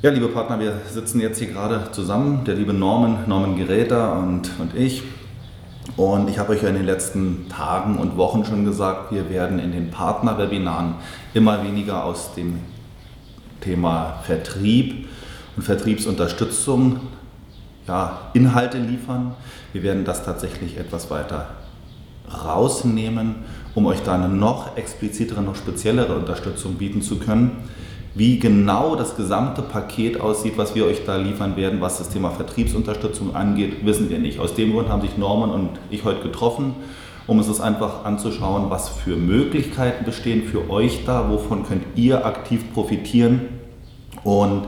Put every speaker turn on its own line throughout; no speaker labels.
Ja, liebe Partner, wir sitzen jetzt hier gerade zusammen, der liebe Norman, Norman Geräter und, und ich. Und ich habe euch ja in den letzten Tagen und Wochen schon gesagt, wir werden in den Partnerwebinaren immer weniger aus dem Thema Vertrieb und Vertriebsunterstützung ja, Inhalte liefern. Wir werden das tatsächlich etwas weiter rausnehmen, um euch da eine noch explizitere, noch speziellere Unterstützung bieten zu können. Wie genau das gesamte Paket aussieht, was wir euch da liefern werden, was das Thema Vertriebsunterstützung angeht, wissen wir nicht. Aus dem Grund haben sich Norman und ich heute getroffen, um es einfach anzuschauen, was für Möglichkeiten bestehen für euch da, wovon könnt ihr aktiv profitieren. Und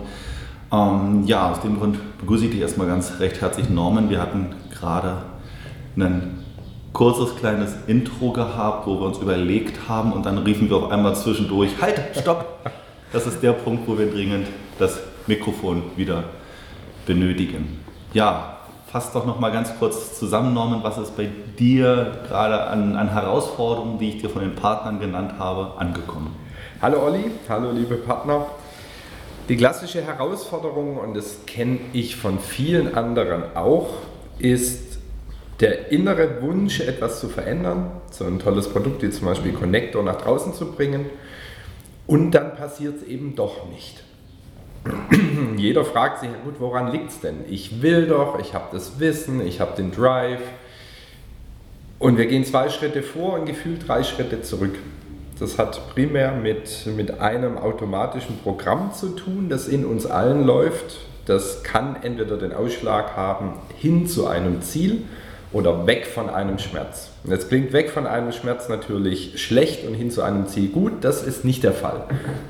ähm, ja, aus dem Grund begrüße ich dich erstmal ganz recht herzlich, Norman. Wir hatten gerade ein kurzes kleines Intro gehabt, wo wir uns überlegt haben und dann riefen wir auf einmal zwischendurch, halt, stopp! Das ist der Punkt, wo wir dringend das Mikrofon wieder benötigen. Ja, fass doch noch mal ganz kurz zusammen, Norman, was ist bei dir gerade an, an Herausforderungen, die ich dir von den Partnern genannt habe, angekommen?
Hallo Olli, hallo liebe Partner. Die klassische Herausforderung, und das kenne ich von vielen anderen auch, ist der innere Wunsch, etwas zu verändern, so ein tolles Produkt wie zum Beispiel Connector nach draußen zu bringen und dann passiert es eben doch nicht. Jeder fragt sich, ja gut, woran liegt es denn? Ich will doch, ich habe das Wissen, ich habe den Drive. Und wir gehen zwei Schritte vor und gefühlt drei Schritte zurück. Das hat primär mit, mit einem automatischen Programm zu tun, das in uns allen läuft. Das kann entweder den Ausschlag haben hin zu einem Ziel oder weg von einem Schmerz. Jetzt klingt weg von einem Schmerz natürlich schlecht und hin zu einem Ziel gut. Das ist nicht der Fall.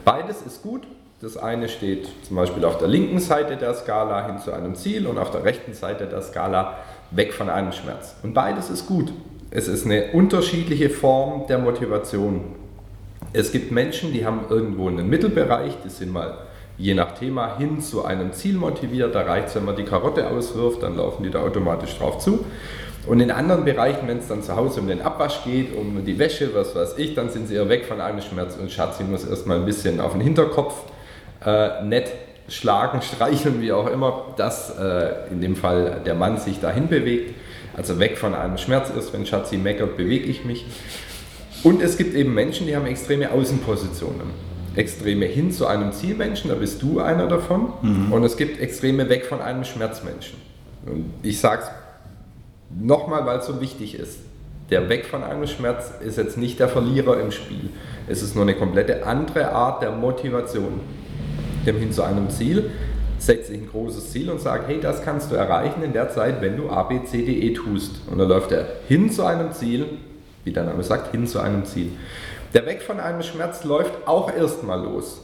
Beides ist gut. Das eine steht zum Beispiel auf der linken Seite der Skala hin zu einem Ziel und auf der rechten Seite der Skala weg von einem Schmerz. Und beides ist gut. Es ist eine unterschiedliche Form der Motivation. Es gibt Menschen, die haben irgendwo einen Mittelbereich, die sind mal je nach Thema hin zu einem Ziel motiviert. Da reicht es, wenn man die Karotte auswirft, dann laufen die da automatisch drauf zu. Und in anderen Bereichen, wenn es dann zu Hause um den Abwasch geht, um die Wäsche, was weiß ich, dann sind sie eher weg von einem Schmerz und Schatzi muss erstmal ein bisschen auf den Hinterkopf äh, nett schlagen, streicheln, wie auch immer, dass äh, in dem Fall der Mann sich dahin bewegt, also weg von einem Schmerz ist, wenn Schatzi meckert, bewege ich mich. Und es gibt eben Menschen, die haben extreme Außenpositionen. Extreme hin zu einem Zielmenschen, da bist du einer davon. Mhm. Und es gibt Extreme weg von einem Schmerzmenschen. Und ich sage es nochmal, weil es so wichtig ist. Der Weg von einem Schmerz ist jetzt nicht der Verlierer im Spiel. Es ist nur eine komplette andere Art der Motivation. Dem hin zu einem Ziel setze ich ein großes Ziel und sage, hey, das kannst du erreichen in der Zeit, wenn du A, B, C, D, E tust. Und dann läuft er hin zu einem Ziel, wie der Name sagt, hin zu einem Ziel. Der Weg von einem Schmerz läuft auch erstmal los.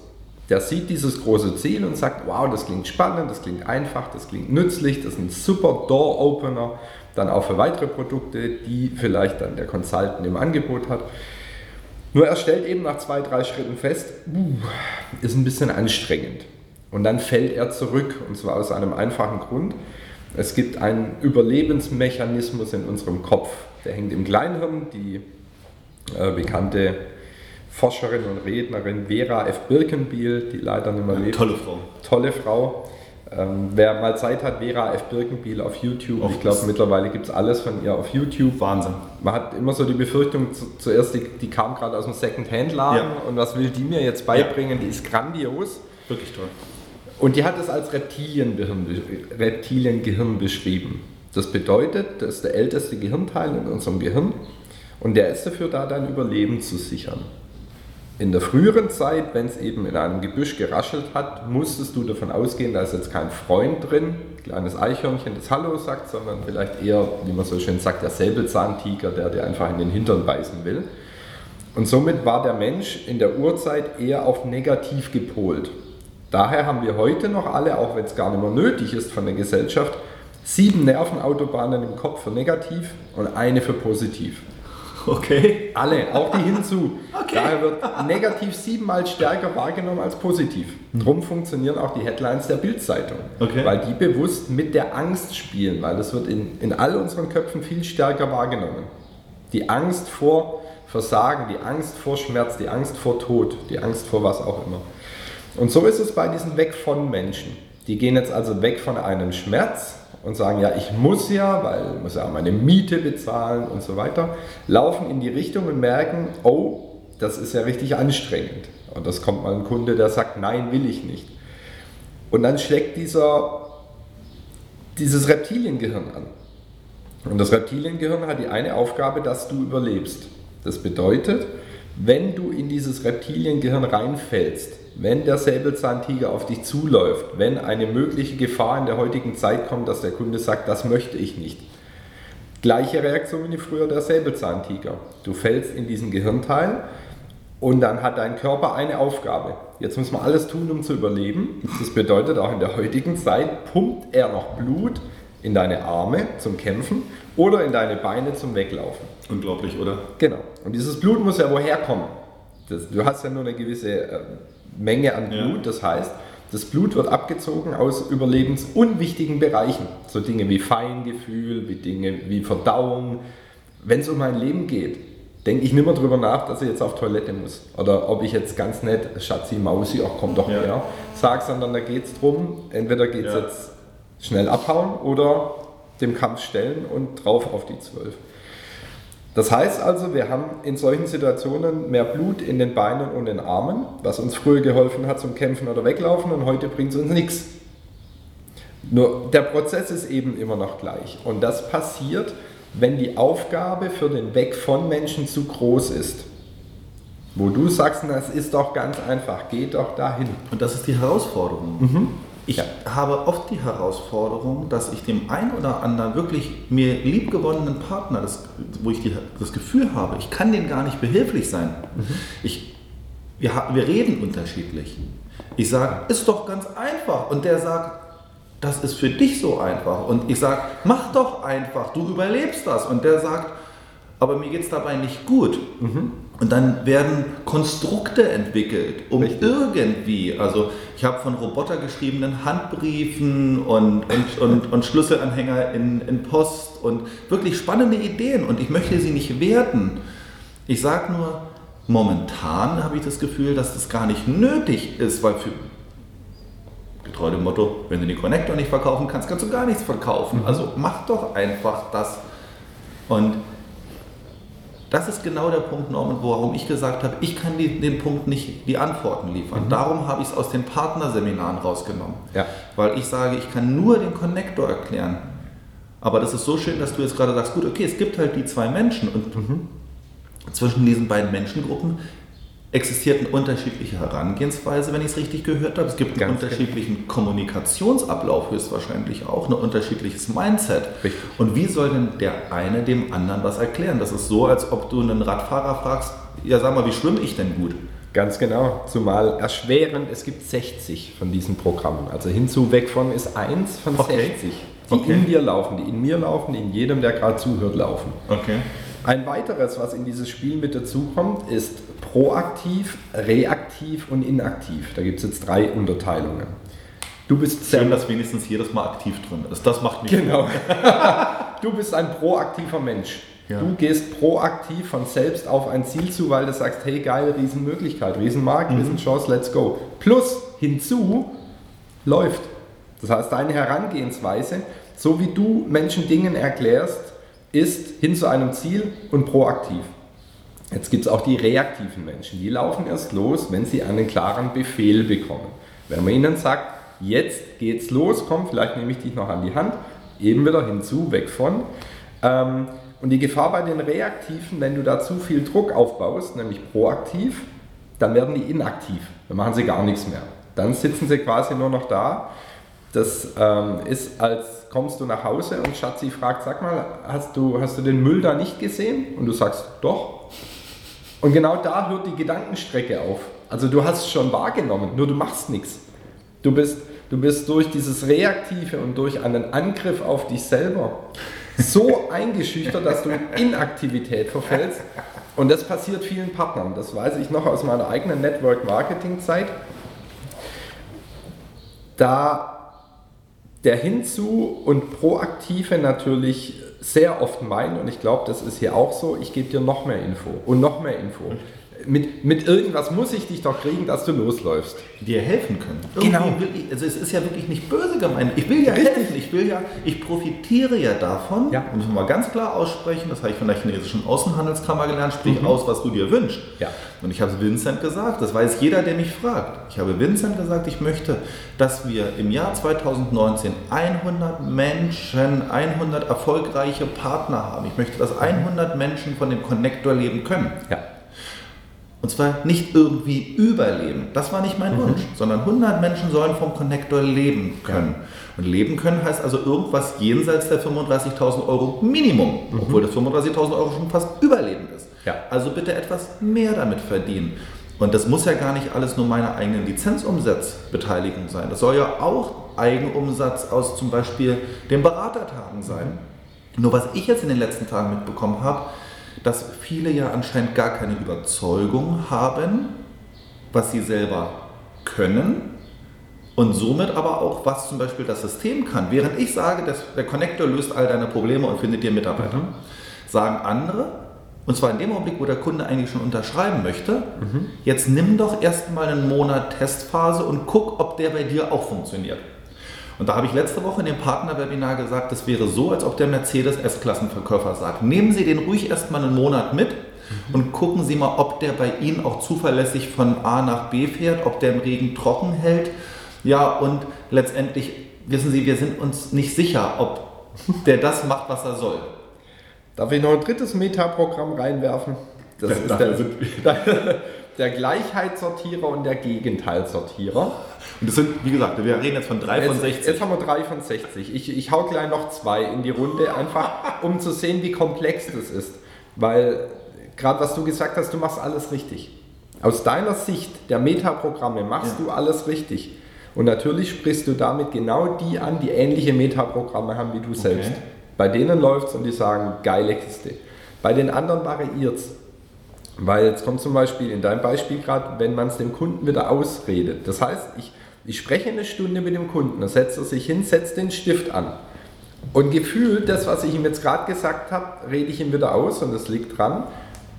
Der sieht dieses große Ziel und sagt, wow, das klingt spannend, das klingt einfach, das klingt nützlich, das ist ein super Door-Opener dann auch für weitere Produkte, die vielleicht dann der Consultant im Angebot hat. Nur er stellt eben nach zwei, drei Schritten fest, uh, ist ein bisschen anstrengend. Und dann fällt er zurück und zwar aus einem einfachen Grund. Es gibt einen Überlebensmechanismus in unserem Kopf, der hängt im Kleinhirn. Die äh, bekannte Forscherin und Rednerin Vera F. Birkenbiel, die leider nicht mehr lebt.
Tolle Frau.
Tolle Frau ähm, wer mal Zeit hat, Vera F. Birkenbiel auf YouTube. Auf ich glaube, mittlerweile gibt es alles von ihr auf YouTube.
Wahnsinn.
Man hat immer so die Befürchtung, zu, zuerst, die, die kam gerade aus dem Second-Hand-Laden ja. und was will die mir jetzt beibringen? Ja. Die ist grandios.
Wirklich toll.
Und die hat es als Reptiliengehirn, Reptiliengehirn beschrieben. Das bedeutet, das ist der älteste Gehirnteil in unserem Gehirn und der ist dafür da, dein Überleben zu sichern. In der früheren Zeit, wenn es eben in einem Gebüsch geraschelt hat, musstest du davon ausgehen, da ist jetzt kein Freund drin, kleines Eichhörnchen, das Hallo sagt, sondern vielleicht eher, wie man so schön sagt, der Säbelzahntiger, der dir einfach in den Hintern beißen will. Und somit war der Mensch in der Urzeit eher auf negativ gepolt. Daher haben wir heute noch alle, auch wenn es gar nicht mehr nötig ist von der Gesellschaft, sieben Nervenautobahnen im Kopf für negativ und eine für positiv.
Okay.
Alle, auch die hinzu. Okay. Daher wird negativ siebenmal stärker wahrgenommen als positiv. Drum funktionieren auch die Headlines der Bildzeitung. Okay. Weil die bewusst mit der Angst spielen, weil das wird in, in all unseren Köpfen viel stärker wahrgenommen. Die Angst vor Versagen, die Angst vor Schmerz, die Angst vor Tod, die Angst vor was auch immer. Und so ist es bei diesen Weg von Menschen. Die gehen jetzt also weg von einem Schmerz und sagen, ja, ich muss ja, weil ich muss ja meine Miete bezahlen und so weiter, laufen in die Richtung und merken, oh, das ist ja richtig anstrengend. Und das kommt mal ein Kunde, der sagt, nein, will ich nicht. Und dann schlägt dieser, dieses Reptiliengehirn an. Und das Reptiliengehirn hat die eine Aufgabe, dass du überlebst. Das bedeutet, wenn du in dieses Reptiliengehirn reinfällst, wenn der Säbelzahntiger auf dich zuläuft, wenn eine mögliche Gefahr in der heutigen Zeit kommt, dass der Kunde sagt, das möchte ich nicht. Gleiche Reaktion wie früher der Säbelzahntiger. Du fällst in diesen Gehirnteil und dann hat dein Körper eine Aufgabe. Jetzt muss man alles tun, um zu überleben. Das bedeutet auch in der heutigen Zeit pumpt er noch Blut in deine Arme zum Kämpfen oder in deine Beine zum Weglaufen.
Unglaublich, oder?
Genau. Und dieses Blut muss ja woher kommen? Das, du hast ja nur eine gewisse äh, Menge an Blut, ja. das heißt, das Blut wird abgezogen aus überlebensunwichtigen Bereichen. So Dinge wie Feingefühl, wie Dinge wie Verdauung. Wenn es um mein Leben geht, denke ich nicht mehr darüber nach, dass ich jetzt auf Toilette muss. Oder ob ich jetzt ganz nett, Schatzi, Mausi, ach komm doch ja. her, sage, sondern da geht es darum, entweder geht es ja. jetzt schnell abhauen oder dem Kampf stellen und drauf auf die Zwölf. Das heißt also, wir haben in solchen Situationen mehr Blut in den Beinen und den Armen, was uns früher geholfen hat zum Kämpfen oder Weglaufen und heute bringt es uns nichts. Nur der Prozess ist eben immer noch gleich. Und das passiert, wenn die Aufgabe für den Weg von Menschen zu groß ist. Wo du sagst, das ist doch ganz einfach, geh doch dahin.
Und das ist die Herausforderung. Mhm. Ich ja. habe oft die Herausforderung, dass ich dem einen oder anderen wirklich mir liebgewonnenen Partner, das, wo ich die, das Gefühl habe, ich kann dem gar nicht behilflich sein. Mhm. Ich, wir, wir reden unterschiedlich. Ich sage, ist doch ganz einfach. Und der sagt, das ist für dich so einfach. Und ich sage, mach doch einfach, du überlebst das. Und der sagt, aber mir geht es dabei nicht gut. Mhm. Und dann werden Konstrukte entwickelt, um Richtig. irgendwie, also ich habe von Roboter geschriebenen Handbriefen und, und, und, und Schlüsselanhänger in, in Post und wirklich spannende Ideen und ich möchte sie nicht werten. Ich sage nur, momentan habe ich das Gefühl, dass das gar nicht nötig ist, weil für getreu dem Motto, wenn du den Connector nicht verkaufen kannst, kannst du gar nichts verkaufen. Mhm. Also mach doch einfach das. Und das ist genau der Punkt, Norman, warum ich gesagt habe, ich kann die, den Punkt nicht die Antworten liefern. Mhm. Darum habe ich es aus den Partnerseminaren rausgenommen. Ja. Weil ich sage, ich kann nur den Connector erklären. Aber das ist so schön, dass du jetzt gerade sagst, gut, okay, es gibt halt die zwei Menschen und mhm. zwischen diesen beiden Menschengruppen existiert eine unterschiedliche Herangehensweise, wenn ich es richtig gehört habe. Es gibt einen Ganz unterschiedlichen genau. Kommunikationsablauf höchstwahrscheinlich auch, ein unterschiedliches Mindset. Richtig. Und wie soll denn der eine dem anderen was erklären? Das ist so, als ob du einen Radfahrer fragst, ja sag mal, wie schwimme ich denn gut?
Ganz genau, zumal erschwerend, es gibt 60 von diesen Programmen. Also hinzu, weg von ist eins von okay. 60, die okay. in dir laufen, die in mir laufen, die in jedem, der gerade zuhört, laufen. Okay. Ein weiteres, was in dieses Spiel mit dazukommt, ist proaktiv, reaktiv und inaktiv. Da gibt es jetzt drei Unterteilungen.
Du bist Schön, dass wenigstens jedes Mal aktiv drin ist. Das macht mich
Genau. du bist ein proaktiver Mensch. Ja. Du gehst proaktiv von selbst auf ein Ziel zu, weil du sagst, hey geil, Riesenmöglichkeit, Riesenmarkt, mhm. Riesenchance, let's go. Plus hinzu läuft. Das heißt, deine Herangehensweise, so wie du Menschen Dingen erklärst, ist hin zu einem Ziel und proaktiv. Jetzt gibt es auch die reaktiven Menschen. Die laufen erst los, wenn sie einen klaren Befehl bekommen. Wenn man ihnen sagt, jetzt geht's los, komm, vielleicht nehme ich dich noch an die Hand, eben wieder hinzu, weg von. Ähm, und die Gefahr bei den Reaktiven, wenn du da zu viel Druck aufbaust, nämlich proaktiv, dann werden die inaktiv. Dann machen sie gar nichts mehr. Dann sitzen sie quasi nur noch da. Das ähm, ist, als kommst du nach Hause und Schatzi fragt, sag mal, hast du, hast du den Müll da nicht gesehen? Und du sagst, doch. Und genau da hört die Gedankenstrecke auf. Also du hast es schon wahrgenommen, nur du machst nichts. Du bist, du bist durch dieses Reaktive und durch einen Angriff auf dich selber so eingeschüchtert, dass du in Inaktivität verfällst. Und das passiert vielen Partnern. Das weiß ich noch aus meiner eigenen Network-Marketing-Zeit. Da der Hinzu und Proaktive natürlich sehr oft meinen, und ich glaube, das ist hier auch so, ich gebe dir noch mehr Info und noch mehr Info. Mit, mit irgendwas muss ich dich doch kriegen, dass du losläufst.
Dir helfen können.
Genau.
Will ich, also es ist ja wirklich nicht böse gemeint. Ich will ja
Richtig.
helfen. Ich will ja, ich profitiere ja davon.
Ja.
Muss man mal ganz klar aussprechen. Das habe ich von der chinesischen Außenhandelskammer gelernt. Sprich
Mhm.
aus, was du dir wünschst.
Ja.
Und ich habe es Vincent gesagt. Das weiß jeder, der mich fragt. Ich habe Vincent gesagt, ich möchte, dass wir im Jahr 2019 100 Menschen, 100 erfolgreiche Partner haben. Ich möchte, dass 100 Menschen von dem Connector leben können.
Ja.
Und zwar nicht irgendwie überleben. Das war nicht mein Wunsch, sondern 100 Menschen sollen vom Connector leben können. Und leben können heißt also irgendwas jenseits der 35.000 Euro Minimum, obwohl das 35.000 Euro schon fast Überleben ist.
Ja.
Also bitte etwas mehr damit verdienen. Und das muss ja gar nicht alles nur meine eigene Lizenzumsatzbeteiligung sein. Das soll ja auch Eigenumsatz aus zum Beispiel den Beratertagen sein. Nur was ich jetzt in den letzten Tagen mitbekommen habe, dass viele ja anscheinend gar keine Überzeugung haben, was sie selber können und somit aber auch, was zum Beispiel das System kann. Während ich sage, dass der Connector löst all deine Probleme und findet dir Mitarbeiter, sagen andere, und zwar in dem Augenblick, wo der Kunde eigentlich schon unterschreiben möchte, jetzt nimm doch erstmal einen Monat Testphase und guck, ob der bei dir auch funktioniert. Und da habe ich letzte Woche in dem Partnerwebinar gesagt, das wäre so, als ob der Mercedes S-Klassenverkäufer sagt, nehmen Sie den ruhig erstmal einen Monat mit und gucken Sie mal, ob der bei Ihnen auch zuverlässig von A nach B fährt, ob der im Regen trocken hält. Ja, und letztendlich, wissen Sie, wir sind uns nicht sicher, ob der das macht, was er soll.
Darf ich noch ein drittes Metaprogramm reinwerfen? Das
Ja,
ist der,
sind
der Gleichheitssortierer und der Gegenteilsortierer.
Und das sind, wie gesagt, wir reden jetzt von 3 von
Jetzt,
60.
jetzt haben wir drei von 60. Ich, ich hau gleich noch zwei in die Runde, einfach um zu sehen, wie komplex das ist. Weil, gerade was du gesagt hast, du machst alles richtig. Aus deiner Sicht der Metaprogramme machst
Ja.
du alles richtig. Und natürlich sprichst du damit genau die an, die ähnliche Metaprogramme haben wie du selbst. Bei denen läuft es und die sagen, geile Kiste. Bei den anderen variiert es. Weil jetzt kommt zum Beispiel in deinem Beispiel gerade, wenn man es dem Kunden wieder ausredet. Das heißt, ich, ich spreche eine Stunde mit dem Kunden, dann setzt er sich hin, setzt den Stift an. Und gefühlt, das, was ich ihm jetzt gerade gesagt habe, rede ich ihm wieder aus und das liegt dran.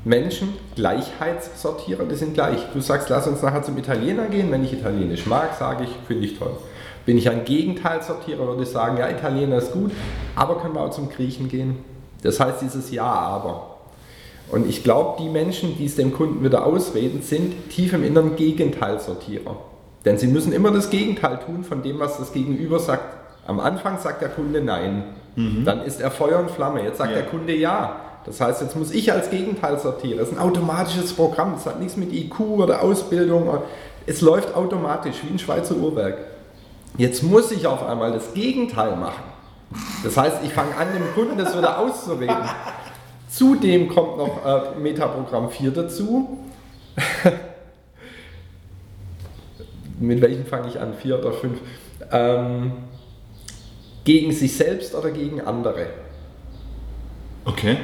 Menschen, Gleichheitssortierer, die sind gleich. Du sagst, lass uns nachher zum Italiener gehen. Wenn ich Italienisch mag, sage ich, finde ich toll. Bin ich ein Gegenteilsortierer, würde ich sagen, ja, Italiener ist gut, aber können wir auch zum Griechen gehen. Das heißt dieses Ja, aber. Und ich glaube, die Menschen, die es dem Kunden wieder ausreden, sind tief im Inneren Gegenteilsortierer. Denn sie müssen immer das Gegenteil tun von dem, was das Gegenüber sagt. Am Anfang sagt der Kunde Nein. Dann ist er Feuer und Flamme. Jetzt sagt
Ja.
der Kunde Ja. Das heißt, jetzt muss ich als Gegenteil sortieren. Das ist ein automatisches Programm. Das hat nichts mit IQ oder Ausbildung. Es läuft automatisch wie ein Schweizer Uhrwerk. Jetzt muss ich auf einmal das Gegenteil machen. Das heißt, ich fange an, dem Kunden das wieder auszureden. Zudem kommt noch äh, Metaprogramm 4 dazu. Mit welchem fange ich an? 4 oder 5? Ähm, gegen sich selbst oder gegen andere.
Okay.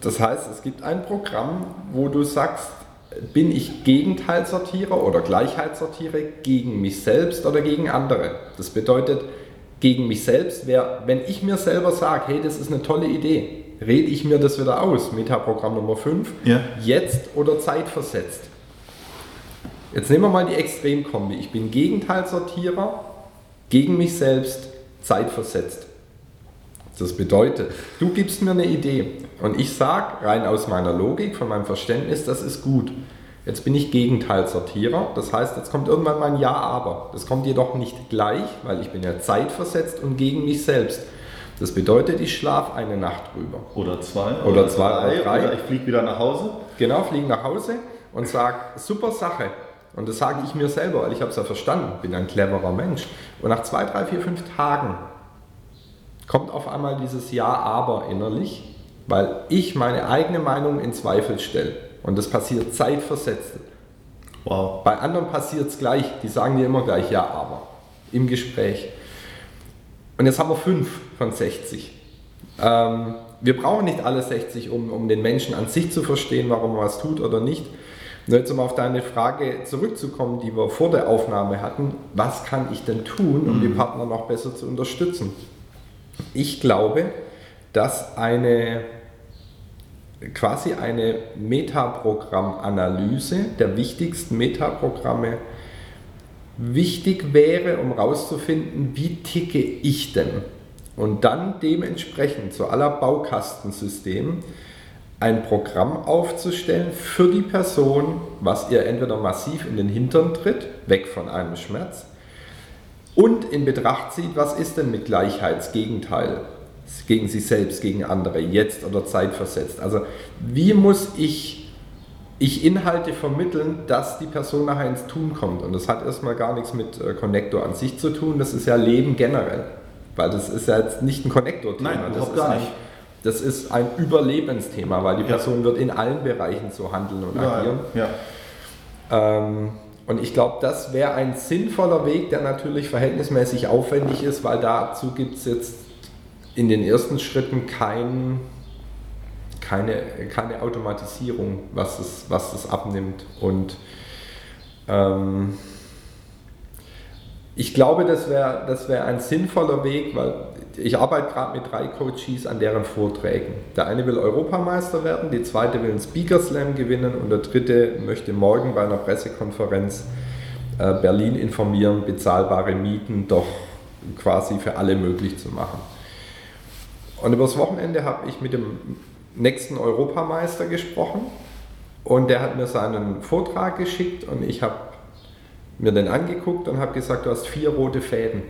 Das heißt, es gibt ein Programm, wo du sagst, bin ich Gegenteilsortierer oder Gleichheitssortierer gegen mich selbst oder gegen andere. Das bedeutet, gegen mich selbst wäre, wenn ich mir selber sage, hey, das ist eine tolle Idee, rede ich mir das wieder aus, Metaprogramm Nummer 5,
Ja.
jetzt oder zeitversetzt. Jetzt nehmen wir mal die Extremkombi. Ich bin Gegenteilsortierer gegen mich selbst, zeitversetzt. Das bedeutet, du gibst mir eine Idee und ich sage rein aus meiner Logik, von meinem Verständnis, das ist gut. Jetzt bin ich Gegenteilsortierer, das heißt, jetzt kommt irgendwann mein Ja, aber. Das kommt jedoch nicht gleich, weil ich bin ja zeitversetzt und gegen mich selbst. Das bedeutet, ich schlafe eine Nacht drüber.
Oder zwei.
Oder zwei oder drei.
Oder ich fliege wieder nach Hause.
Genau, fliege nach Hause und sage, super Sache. Und das sage ich mir selber, weil ich habe es ja verstanden, bin ein cleverer Mensch. Und nach zwei, drei, vier, fünf Tagen kommt auf einmal dieses Ja, aber innerlich, weil ich meine eigene Meinung in Zweifel stelle. Und das passiert zeitversetzt.
Wow.
Bei anderen passiert es gleich, die sagen dir immer gleich Ja, aber im Gespräch. Und jetzt haben wir fünf von 60. Ähm, wir brauchen nicht alle 60, um, um den Menschen an sich zu verstehen, warum er was tut oder nicht. Nur jetzt um auf deine Frage zurückzukommen, die wir vor der Aufnahme hatten, was kann ich denn tun, um die Partner noch besser zu unterstützen? Ich glaube, dass eine quasi eine Metaprogrammanalyse der wichtigsten Metaprogramme wichtig wäre, um herauszufinden, wie ticke ich denn? Und dann dementsprechend zu aller Baukastensystem ein Programm aufzustellen für die Person, was ihr entweder massiv in den Hintern tritt, weg von einem Schmerz, und in Betracht zieht, was ist denn mit Gleichheitsgegenteil gegen sich selbst, gegen andere, jetzt oder zeitversetzt. Also wie muss ich ich Inhalte vermitteln, dass die Person nachher ins Tun kommt. Und das hat erstmal gar nichts mit äh, Connector an sich zu tun, das ist ja Leben generell. Weil das ist ja jetzt nicht ein Connector-Thema.
Nein,
das
überhaupt
ist
gar
ein,
nicht.
Das ist ein Überlebensthema, weil die Person wird in allen Bereichen so handeln und agieren.
Ja,
Ähm, und ich glaube, das wäre ein sinnvoller Weg, der natürlich verhältnismäßig aufwendig ist, weil dazu gibt es jetzt in den ersten Schritten kein, keine, keine Automatisierung, was es, was das abnimmt. Und ähm, ich glaube, das wäre das wär ein sinnvoller Weg, weil ich arbeite gerade mit drei Coaches an deren Vorträgen. Der eine will Europameister werden, die zweite will einen Speaker Slam gewinnen und der dritte möchte morgen bei einer Pressekonferenz äh, Berlin informieren, bezahlbare Mieten doch quasi für alle möglich zu machen. Und übers Wochenende habe ich mit dem nächsten Europameister gesprochen und der hat mir seinen Vortrag geschickt und ich habe mir den angeguckt und habe gesagt, du hast vier rote Fäden.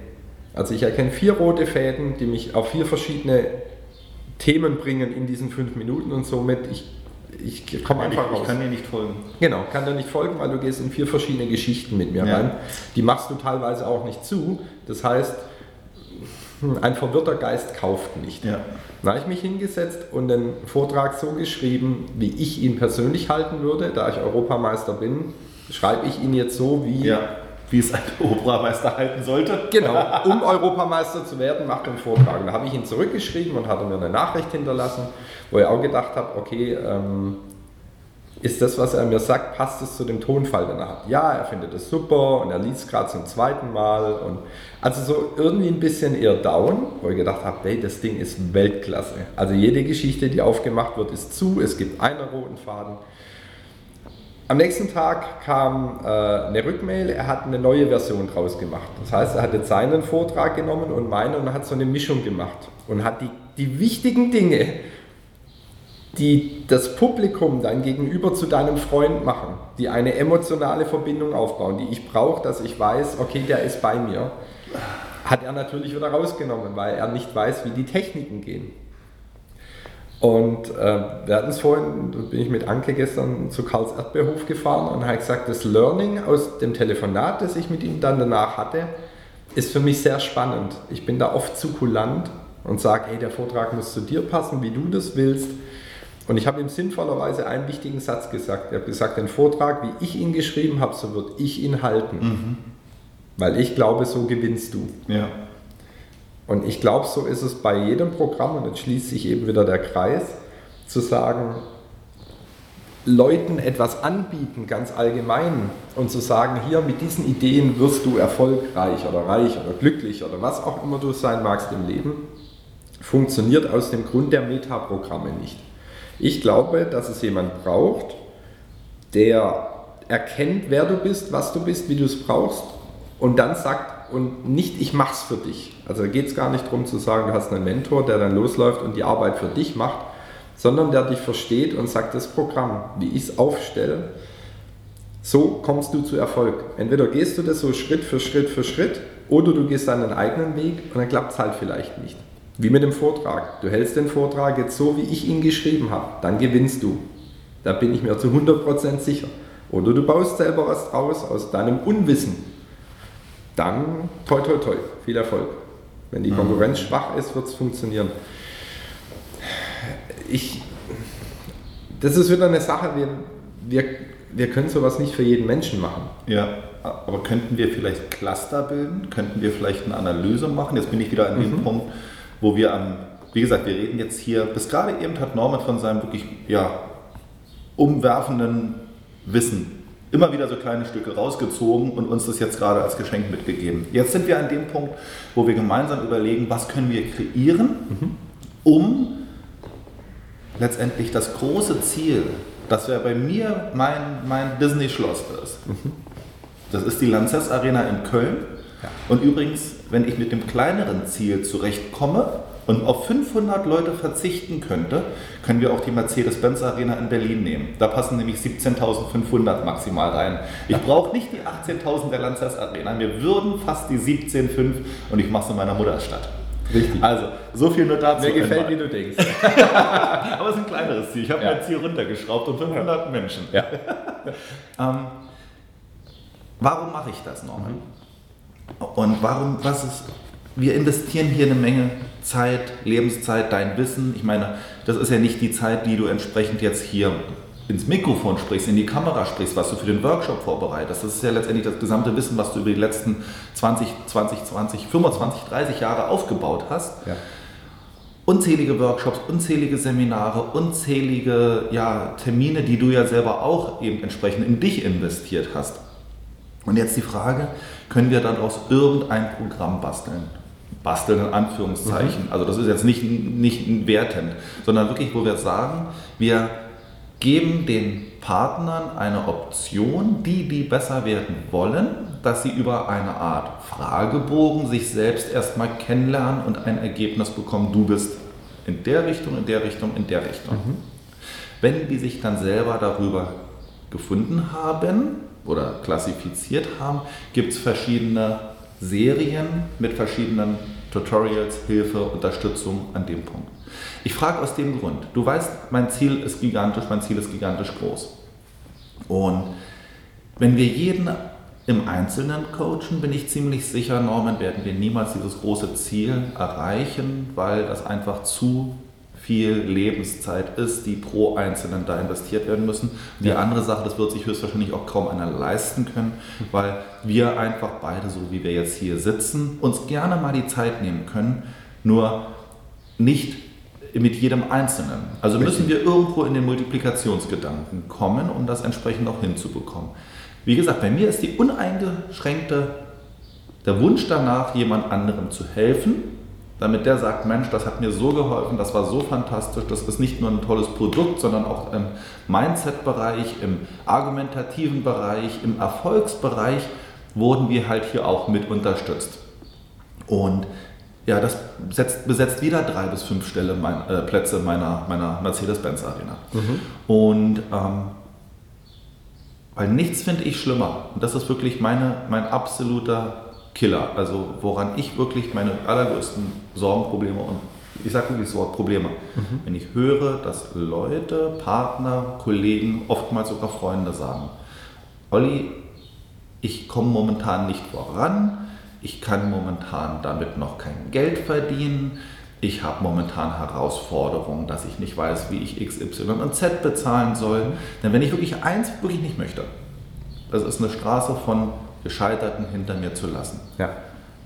Also ich erkenne vier rote Fäden, die mich auf vier verschiedene Themen bringen in diesen fünf Minuten und somit ich, ich komme einfach
ich,
raus.
ich kann dir nicht folgen.
Genau, kann dir nicht folgen, weil du gehst in vier verschiedene Geschichten mit mir
Ja.
rein. Die machst du teilweise auch nicht zu. Das heißt, hm, ein verwirrter Geist kauft nicht.
Ja.
Da habe ich mich hingesetzt und den Vortrag so geschrieben, wie ich ihn persönlich halten würde, da ich Europameister bin, schreibe ich ihn jetzt so, wie
ja. Wie es ein Oberameister halten sollte.
Genau, um Europameister zu werden, macht einen Vortrag. Da habe ich ihn zurückgeschrieben und hatte mir eine Nachricht hinterlassen, wo ich auch gedacht habe, okay, ähm, ist das, was er mir sagt, passt es zu dem Tonfall, den er hat? Ja, er findet es super und er liest gerade zum zweiten Mal. Und also so irgendwie ein bisschen eher down, wo ich gedacht habe, hey, das Ding ist Weltklasse. Also jede Geschichte, die aufgemacht wird, ist zu, es gibt einen roten Faden. Am nächsten Tag kam äh, eine Rückmail, er hat eine neue Version draus gemacht. Das heißt, er hat jetzt seinen Vortrag genommen und meinen und hat so eine Mischung gemacht und hat die, die wichtigen Dinge, die das Publikum dann gegenüber zu deinem Freund machen, die eine emotionale Verbindung aufbauen, die ich brauche, dass ich weiß, okay, der ist bei mir, hat er natürlich wieder rausgenommen, weil er nicht weiß, wie die Techniken gehen. Und äh, wir hatten es vorhin, da bin ich mit Anke gestern zu Karls Erdbeerhof gefahren und habe gesagt, das Learning aus dem Telefonat, das ich mit ihm dann danach hatte, ist für mich sehr spannend. Ich bin da oft zu kulant und sage, hey, der Vortrag muss zu dir passen, wie du das willst. Und ich habe ihm sinnvollerweise einen wichtigen Satz gesagt. Er hat gesagt, den Vortrag, wie ich ihn geschrieben habe, so würde ich ihn halten. Weil ich glaube, so gewinnst du.
Ja.
Und ich glaube, so ist es bei jedem Programm, und jetzt schließt sich eben wieder der Kreis, zu sagen, Leuten etwas anbieten, ganz allgemein, und zu sagen, hier mit diesen Ideen wirst du erfolgreich oder reich oder glücklich oder was auch immer du sein magst im Leben, funktioniert aus dem Grund der Metaprogramme nicht. Ich glaube, dass es jemand braucht, der erkennt, wer du bist, was du bist, wie du es brauchst und dann sagt, und nicht ich mach's für dich. Also da geht es gar nicht darum zu sagen, du hast einen Mentor, der dann losläuft und die Arbeit für dich macht, sondern der dich versteht und sagt, das Programm, wie ich es aufstelle, so kommst du zu Erfolg. Entweder gehst du das so Schritt für Schritt für Schritt oder du gehst deinen eigenen Weg und dann klappt es halt vielleicht nicht. Wie mit dem Vortrag. Du hältst den Vortrag jetzt so, wie ich ihn geschrieben habe, dann gewinnst du. Da bin ich mir zu 100% sicher. Oder du baust selber was draus aus deinem Unwissen. Dann toi toi toi, viel Erfolg. Wenn die Konkurrenz schwach ist, wird es funktionieren. Ich, das ist wieder eine Sache, wir, wir, wir können sowas nicht für jeden Menschen machen.
Ja, aber könnten wir vielleicht Cluster bilden? Könnten wir vielleicht eine Analyse machen? Jetzt bin ich wieder an dem Punkt, wo wir am, wie gesagt, wir reden jetzt hier, bis gerade eben hat Norman von seinem wirklich, ja, umwerfenden Wissen immer wieder so kleine Stücke rausgezogen und uns das jetzt gerade als Geschenk mitgegeben. Jetzt sind wir an dem Punkt, wo wir gemeinsam überlegen, was können wir kreieren, um letztendlich das große Ziel, das ja bei mir mein, mein Disney-Schloss ist. Mhm. Das ist die Lanxess Arena in Köln. Ja. Und übrigens, wenn ich mit dem kleineren Ziel zurechtkomme, und auf 500 Leute verzichten könnte, können wir auch die Mercedes-Benz Arena in Berlin nehmen. Da passen nämlich 17.500 maximal rein. Ich brauche nicht die 18.000 der Lanxess Arena, mir würden fast die 17.5 und ich mache es in meiner Mutterstadt.
Richtig.
Also, so viel nur dazu.
Mir gefällt, wie du denkst.
Aber es ist ein kleineres Ziel. Ich habe ja. mein Ziel runtergeschraubt um 500 Menschen.
Ja.
ähm, warum mache ich das, Norman? Mhm. Und warum, was ist, wir investieren hier eine Menge Zeit, Lebenszeit, dein Wissen. Ich meine, das ist ja nicht die Zeit, die du entsprechend jetzt hier ins Mikrofon sprichst, in die Kamera sprichst, was du für den Workshop vorbereitest. Das ist ja letztendlich das gesamte Wissen, was du über die letzten 20, 20, 20, 25, 30 Jahre aufgebaut hast. Ja. Unzählige Workshops, unzählige Seminare, unzählige ja, Termine, die du ja selber auch eben entsprechend in dich investiert hast. Und jetzt die Frage, können wir daraus irgendein Programm basteln? Basteln in Anführungszeichen. Mhm. Also das ist jetzt nicht, nicht wertend, sondern wirklich, wo wir sagen, wir geben den Partnern eine Option, die die besser werden wollen, dass sie über eine Art Fragebogen sich selbst erstmal kennenlernen und ein Ergebnis bekommen, du bist in der Richtung, in der Richtung, in der Richtung. Mhm. Wenn die sich dann selber darüber gefunden haben oder klassifiziert haben, gibt es verschiedene Serien mit verschiedenen Tutorials, Hilfe, Unterstützung an dem Punkt. Ich frage aus dem Grund, du weißt, mein Ziel ist gigantisch, mein Ziel ist gigantisch groß. Und wenn wir jeden im Einzelnen coachen, bin ich ziemlich sicher, Norman, werden wir niemals dieses große Ziel erreichen, weil das einfach zu viel Lebenszeit ist, die pro Einzelnen da investiert werden müssen. Die ja. andere Sache, das wird sich höchstwahrscheinlich auch kaum einer leisten können, weil wir einfach beide, so wie wir jetzt hier sitzen, uns gerne mal die Zeit nehmen können, nur nicht mit jedem Einzelnen. Also müssen wir irgendwo in den Multiplikationsgedanken kommen, um das entsprechend auch hinzubekommen. Wie gesagt, bei mir ist die uneingeschränkte der Wunsch danach, jemand anderem zu helfen, damit der sagt, Mensch, das hat mir so geholfen, das war so fantastisch, das ist nicht nur ein tolles Produkt, sondern auch im Mindset-Bereich, im argumentativen Bereich, im Erfolgsbereich wurden wir halt hier auch mit unterstützt. Und ja, das besetzt, besetzt wieder drei bis fünf Stelle mein, äh, Plätze meiner, meiner Mercedes-Benz Arena. Mhm. Und ähm, weil nichts finde ich schlimmer. Und das ist wirklich meine, mein absoluter Killer. Also woran ich wirklich meine allergrößten Sorgen, Probleme und ich sage wirklich das Wort Probleme. Mhm. Wenn ich höre, dass Leute, Partner, Kollegen, oftmals sogar Freunde sagen, Olli, ich komme momentan nicht voran, ich kann momentan damit noch kein Geld verdienen, ich habe momentan Herausforderungen, dass ich nicht weiß, wie ich X, Y und Z bezahlen soll. Mhm. Denn wenn ich wirklich eins wirklich nicht möchte, das ist eine Straße von Gescheiterten hinter mir zu lassen.
Ja.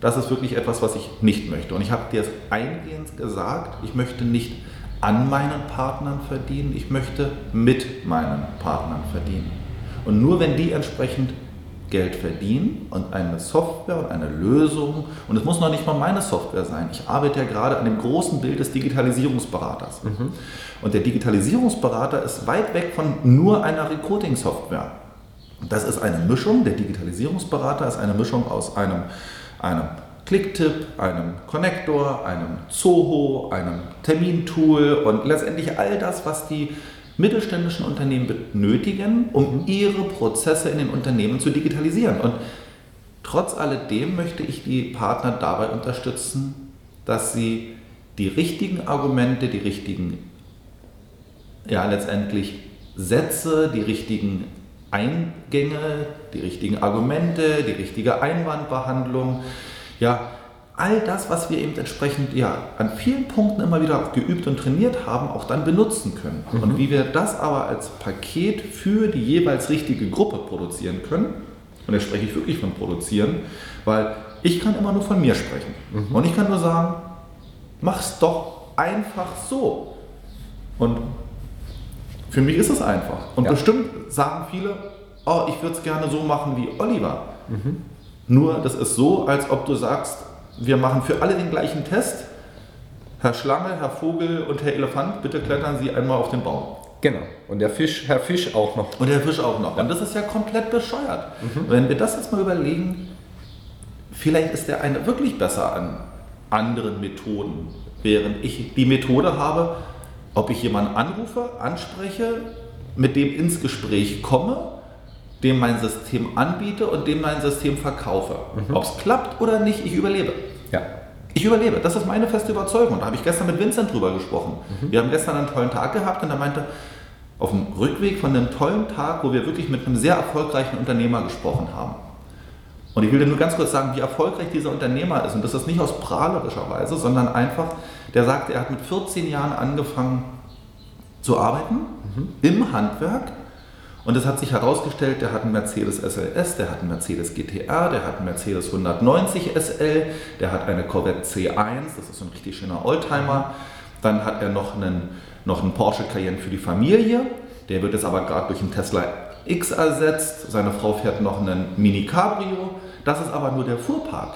Das ist wirklich etwas, was ich nicht möchte. Und ich habe dir es eingehend gesagt, ich möchte nicht an meinen Partnern verdienen, ich möchte mit meinen Partnern verdienen. Und nur wenn die entsprechend Geld verdienen und eine Software und eine Lösung, und es muss noch nicht mal meine Software sein, ich arbeite ja gerade an dem großen Bild des Digitalisierungsberaters. Mhm. Und der Digitalisierungsberater ist weit weg von nur einer Recruiting-Software. Das ist eine Mischung, der Digitalisierungsberater ist eine Mischung aus einem, einem Clicktip, einem Connector, einem Zoho, einem Termintool und letztendlich all das, was die mittelständischen Unternehmen benötigen, um ihre Prozesse in den Unternehmen zu digitalisieren. Und trotz alledem möchte ich die Partner dabei unterstützen, dass sie die richtigen Argumente, die richtigen, ja letztendlich Sätze, die richtigen Eingänge, die richtigen Argumente, die richtige Einwandbehandlung, ja, all das, was wir eben entsprechend ja, an vielen Punkten immer wieder geübt und trainiert haben, auch dann benutzen können. Mhm. Und wie wir das aber als Paket für die jeweils richtige Gruppe produzieren können, und da spreche ich wirklich von produzieren, weil ich kann immer nur von mir sprechen. Mhm. Und ich kann nur sagen, mach's doch einfach so. Und für mich ist es einfach. Und ja. bestimmt sagen viele, oh, ich würde es gerne so machen wie Oliver. Mhm. Nur, das ist so, als ob du sagst, wir machen für alle den gleichen Test. Herr Schlange, Herr Vogel und Herr Elefant, bitte klettern Sie einmal auf den Baum.
Genau. Und der Fisch, Herr Fisch auch noch.
Und der Fisch auch noch. Und das ist ja komplett bescheuert. Wenn wir das jetzt mal überlegen, vielleicht ist der eine wirklich besser an anderen Methoden, während ich die Methode habe, ob ich jemanden anrufe, anspreche, mit dem ins Gespräch komme, dem mein System anbiete und dem mein System verkaufe. Ob es klappt oder nicht, ich überlebe.
Ja.
Ich überlebe. Das ist meine feste Überzeugung. Da habe ich gestern mit Vincent drüber gesprochen. Wir haben gestern einen tollen Tag gehabt und er meinte, auf dem Rückweg von einem tollen Tag, wo wir wirklich mit einem sehr erfolgreichen Unternehmer gesprochen haben. Und ich will dir nur ganz kurz sagen, wie erfolgreich dieser Unternehmer ist. Und das ist nicht aus prahlerischer Weise, sondern einfach, der sagt, er hat mit 14 Jahren angefangen zu arbeiten im Handwerk. Und es hat sich herausgestellt, der hat einen Mercedes SLS, der hat einen Mercedes GTR, der hat einen Mercedes 190 SL, der hat eine Corvette C1, das ist so ein richtig schöner Oldtimer. Dann hat er noch einen, noch einen Porsche Cayenne für die Familie. Der wird jetzt aber gerade durch einen Tesla X ersetzt. Seine Frau fährt noch einen Mini Cabrio. Das ist aber nur der Fuhrpark,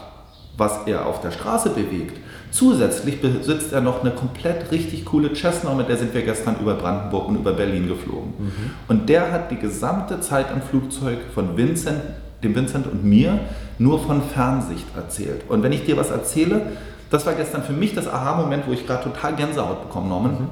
was er auf der Straße bewegt. Zusätzlich besitzt er noch eine komplett richtig coole Cessna, mit der sind wir gestern über Brandenburg und über Berlin geflogen. Und der hat die gesamte Zeit am Flugzeug von Vincent, dem Vincent und mir nur von Fernsicht erzählt. Und wenn ich dir was erzähle, das war gestern für mich das Aha-Moment, wo ich gerade total Gänsehaut bekommen Norman.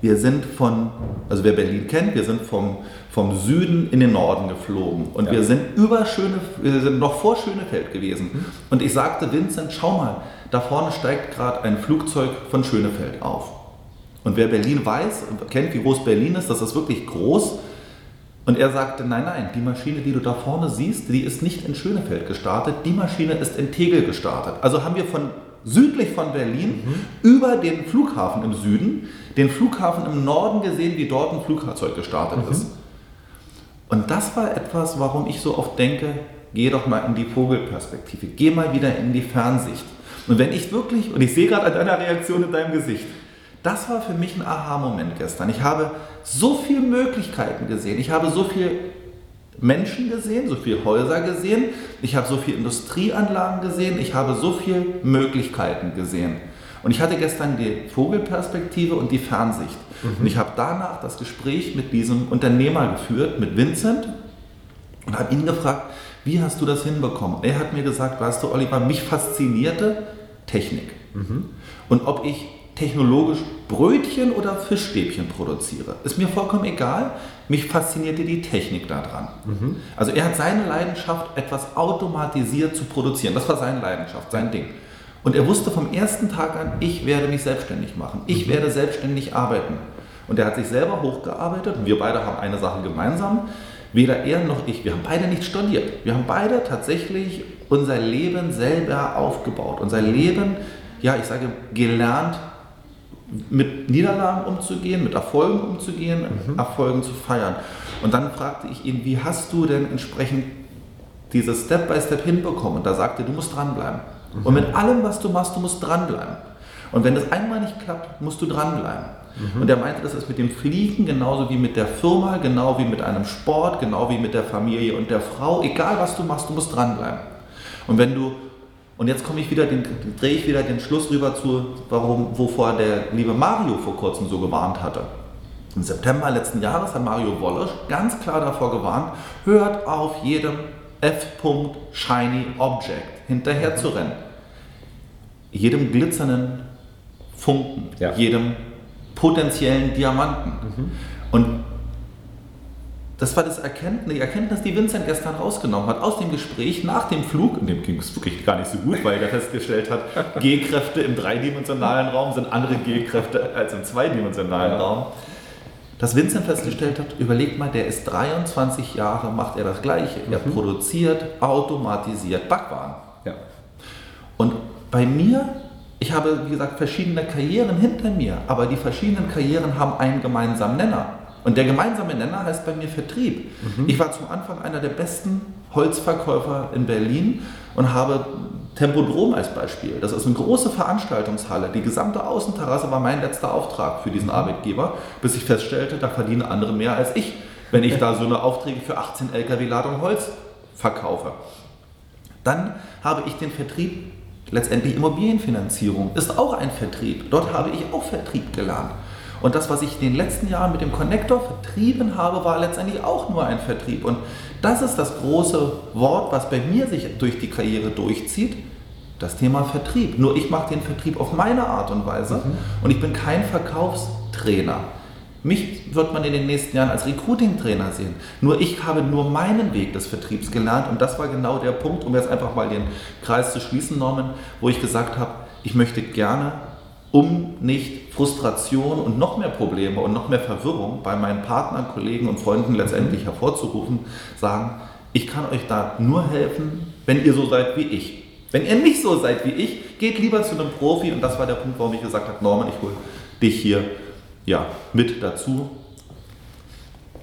Wir sind von, also wer Berlin kennt, wir sind vom, vom Süden in den Norden geflogen. Und
Ja.
wir sind über Schöne, wir sind noch vor Schönefeld gewesen. Und ich sagte Vincent, schau mal, da vorne steigt gerade ein Flugzeug von Schönefeld auf. Und wer Berlin weiß und kennt, wie groß Berlin ist, das ist wirklich groß. Und er sagte, nein, nein, die Maschine, die du da vorne siehst, die ist nicht in Schönefeld gestartet, die Maschine ist in Tegel gestartet. Also haben wir von südlich von Berlin über den Flughafen im Süden, den Flughafen im Norden gesehen, wie dort ein Flugzeug gestartet ist. Und das war etwas, warum ich so oft denke, geh doch mal in die Vogelperspektive, geh mal wieder in die Fernsicht. Und wenn ich wirklich, und ich sehe gerade an deiner Reaktion in deinem Gesicht, das war für mich ein Aha-Moment gestern. Ich habe so viele Möglichkeiten gesehen, ich habe so viele Menschen gesehen, so viele Häuser gesehen, ich habe so viele Industrieanlagen gesehen, ich habe so viele Möglichkeiten gesehen. Und ich hatte gestern die Vogelperspektive und die Fernsicht. Und ich habe danach das Gespräch mit diesem Unternehmer geführt, mit Vincent, und habe ihn gefragt, wie hast du das hinbekommen? Er hat mir gesagt, weißt du, Oliver, mich faszinierte Technik. Und ob ich technologisch Brötchen oder Fischstäbchen produziere, ist mir vollkommen egal. Mich faszinierte die Technik daran. Also er hat seine Leidenschaft, etwas automatisiert zu produzieren. Das war seine Leidenschaft, sein Ding. Und er wusste vom ersten Tag an, ich werde mich selbstständig machen. Ich werde selbstständig arbeiten. Und er hat sich selber hochgearbeitet. Und wir beide haben eine Sache gemeinsam. Weder er noch ich, wir haben beide nicht studiert. Wir haben beide tatsächlich unser Leben selber aufgebaut. Unser Leben, ja, ich sage, gelernt, mit Niederlagen umzugehen, mit Erfolgen umzugehen, Erfolgen zu feiern. Und dann fragte ich ihn, wie hast du denn entsprechend dieses Step by Step hinbekommen? Und da sagte er, du musst dranbleiben. Und mit allem, was du machst, du musst dranbleiben. Und wenn das einmal nicht klappt, musst du dranbleiben. Und er meinte, das ist mit dem Fliegen genauso wie mit der Firma, genau wie mit einem Sport, genau wie mit der Familie und der Frau. Egal was du machst, du musst dranbleiben. Und wenn du, und jetzt komme ich wieder, den, drehe ich wieder den Schluss rüber zu, warum, wovor der liebe Mario vor kurzem so gewarnt hatte. Im September letzten Jahres hat Mario Wallisch ganz klar davor gewarnt, hört auf jedem F-Shiny Object hinterher zu rennen. Jedem glitzernden Funken,
Ja.
jedem potenziellen Diamanten. Und das war das Erkenntnis, die Erkenntnis, die Vincent gestern rausgenommen hat aus dem Gespräch nach dem Flug. In dem ging es wirklich gar nicht so gut, weil er festgestellt hat, G-Kräfte im dreidimensionalen Raum sind andere G-Kräfte als im zweidimensionalen
Ja.
Raum. Dass Vincent festgestellt hat, überlegt mal, der ist 23 Jahre, macht er das Gleiche. Er produziert, automatisiert Backwaren.
Ja.
Und bei mir, ich habe, wie gesagt, verschiedene Karrieren hinter mir, aber die verschiedenen Karrieren haben einen gemeinsamen Nenner. Und der gemeinsame Nenner heißt bei mir Vertrieb. Ich war zum Anfang einer der besten Holzverkäufer in Berlin und habe Tempodrom als Beispiel. Das ist eine große Veranstaltungshalle. Die gesamte Außenterrasse war mein letzter Auftrag für diesen Arbeitgeber, bis ich feststellte, da verdienen andere mehr als ich, wenn ich da so eine Aufträge für 18 LKW Ladung Holz verkaufe. Dann habe ich den Vertrieb Letztendlich Immobilienfinanzierung ist auch ein Vertrieb. Dort habe ich auch Vertrieb gelernt. Und das, was ich in den letzten Jahren mit dem Connector vertrieben habe, war letztendlich auch nur ein Vertrieb. Und das ist das große Wort, was bei mir sich durch die Karriere durchzieht. Das Thema Vertrieb. Nur ich mache den Vertrieb auf meine Art und Weise mhm. und ich bin kein Verkaufstrainer. Mich wird man in den nächsten Jahren als Recruiting-Trainer sehen. Nur ich habe nur meinen Weg des Vertriebs gelernt und das war genau der Punkt, um jetzt einfach mal den Kreis zu schließen, Norman, wo ich gesagt habe, ich möchte gerne um nicht Frustration und noch mehr Probleme und noch mehr Verwirrung bei meinen Partnern, Kollegen und Freunden letztendlich mhm. hervorzurufen, sagen, ich kann euch da nur helfen, wenn ihr so seid wie ich. Wenn ihr nicht so seid wie ich, geht lieber zu einem Profi und das war der Punkt, warum ich gesagt habe, Norman, ich hole dich hier ja, mit dazu.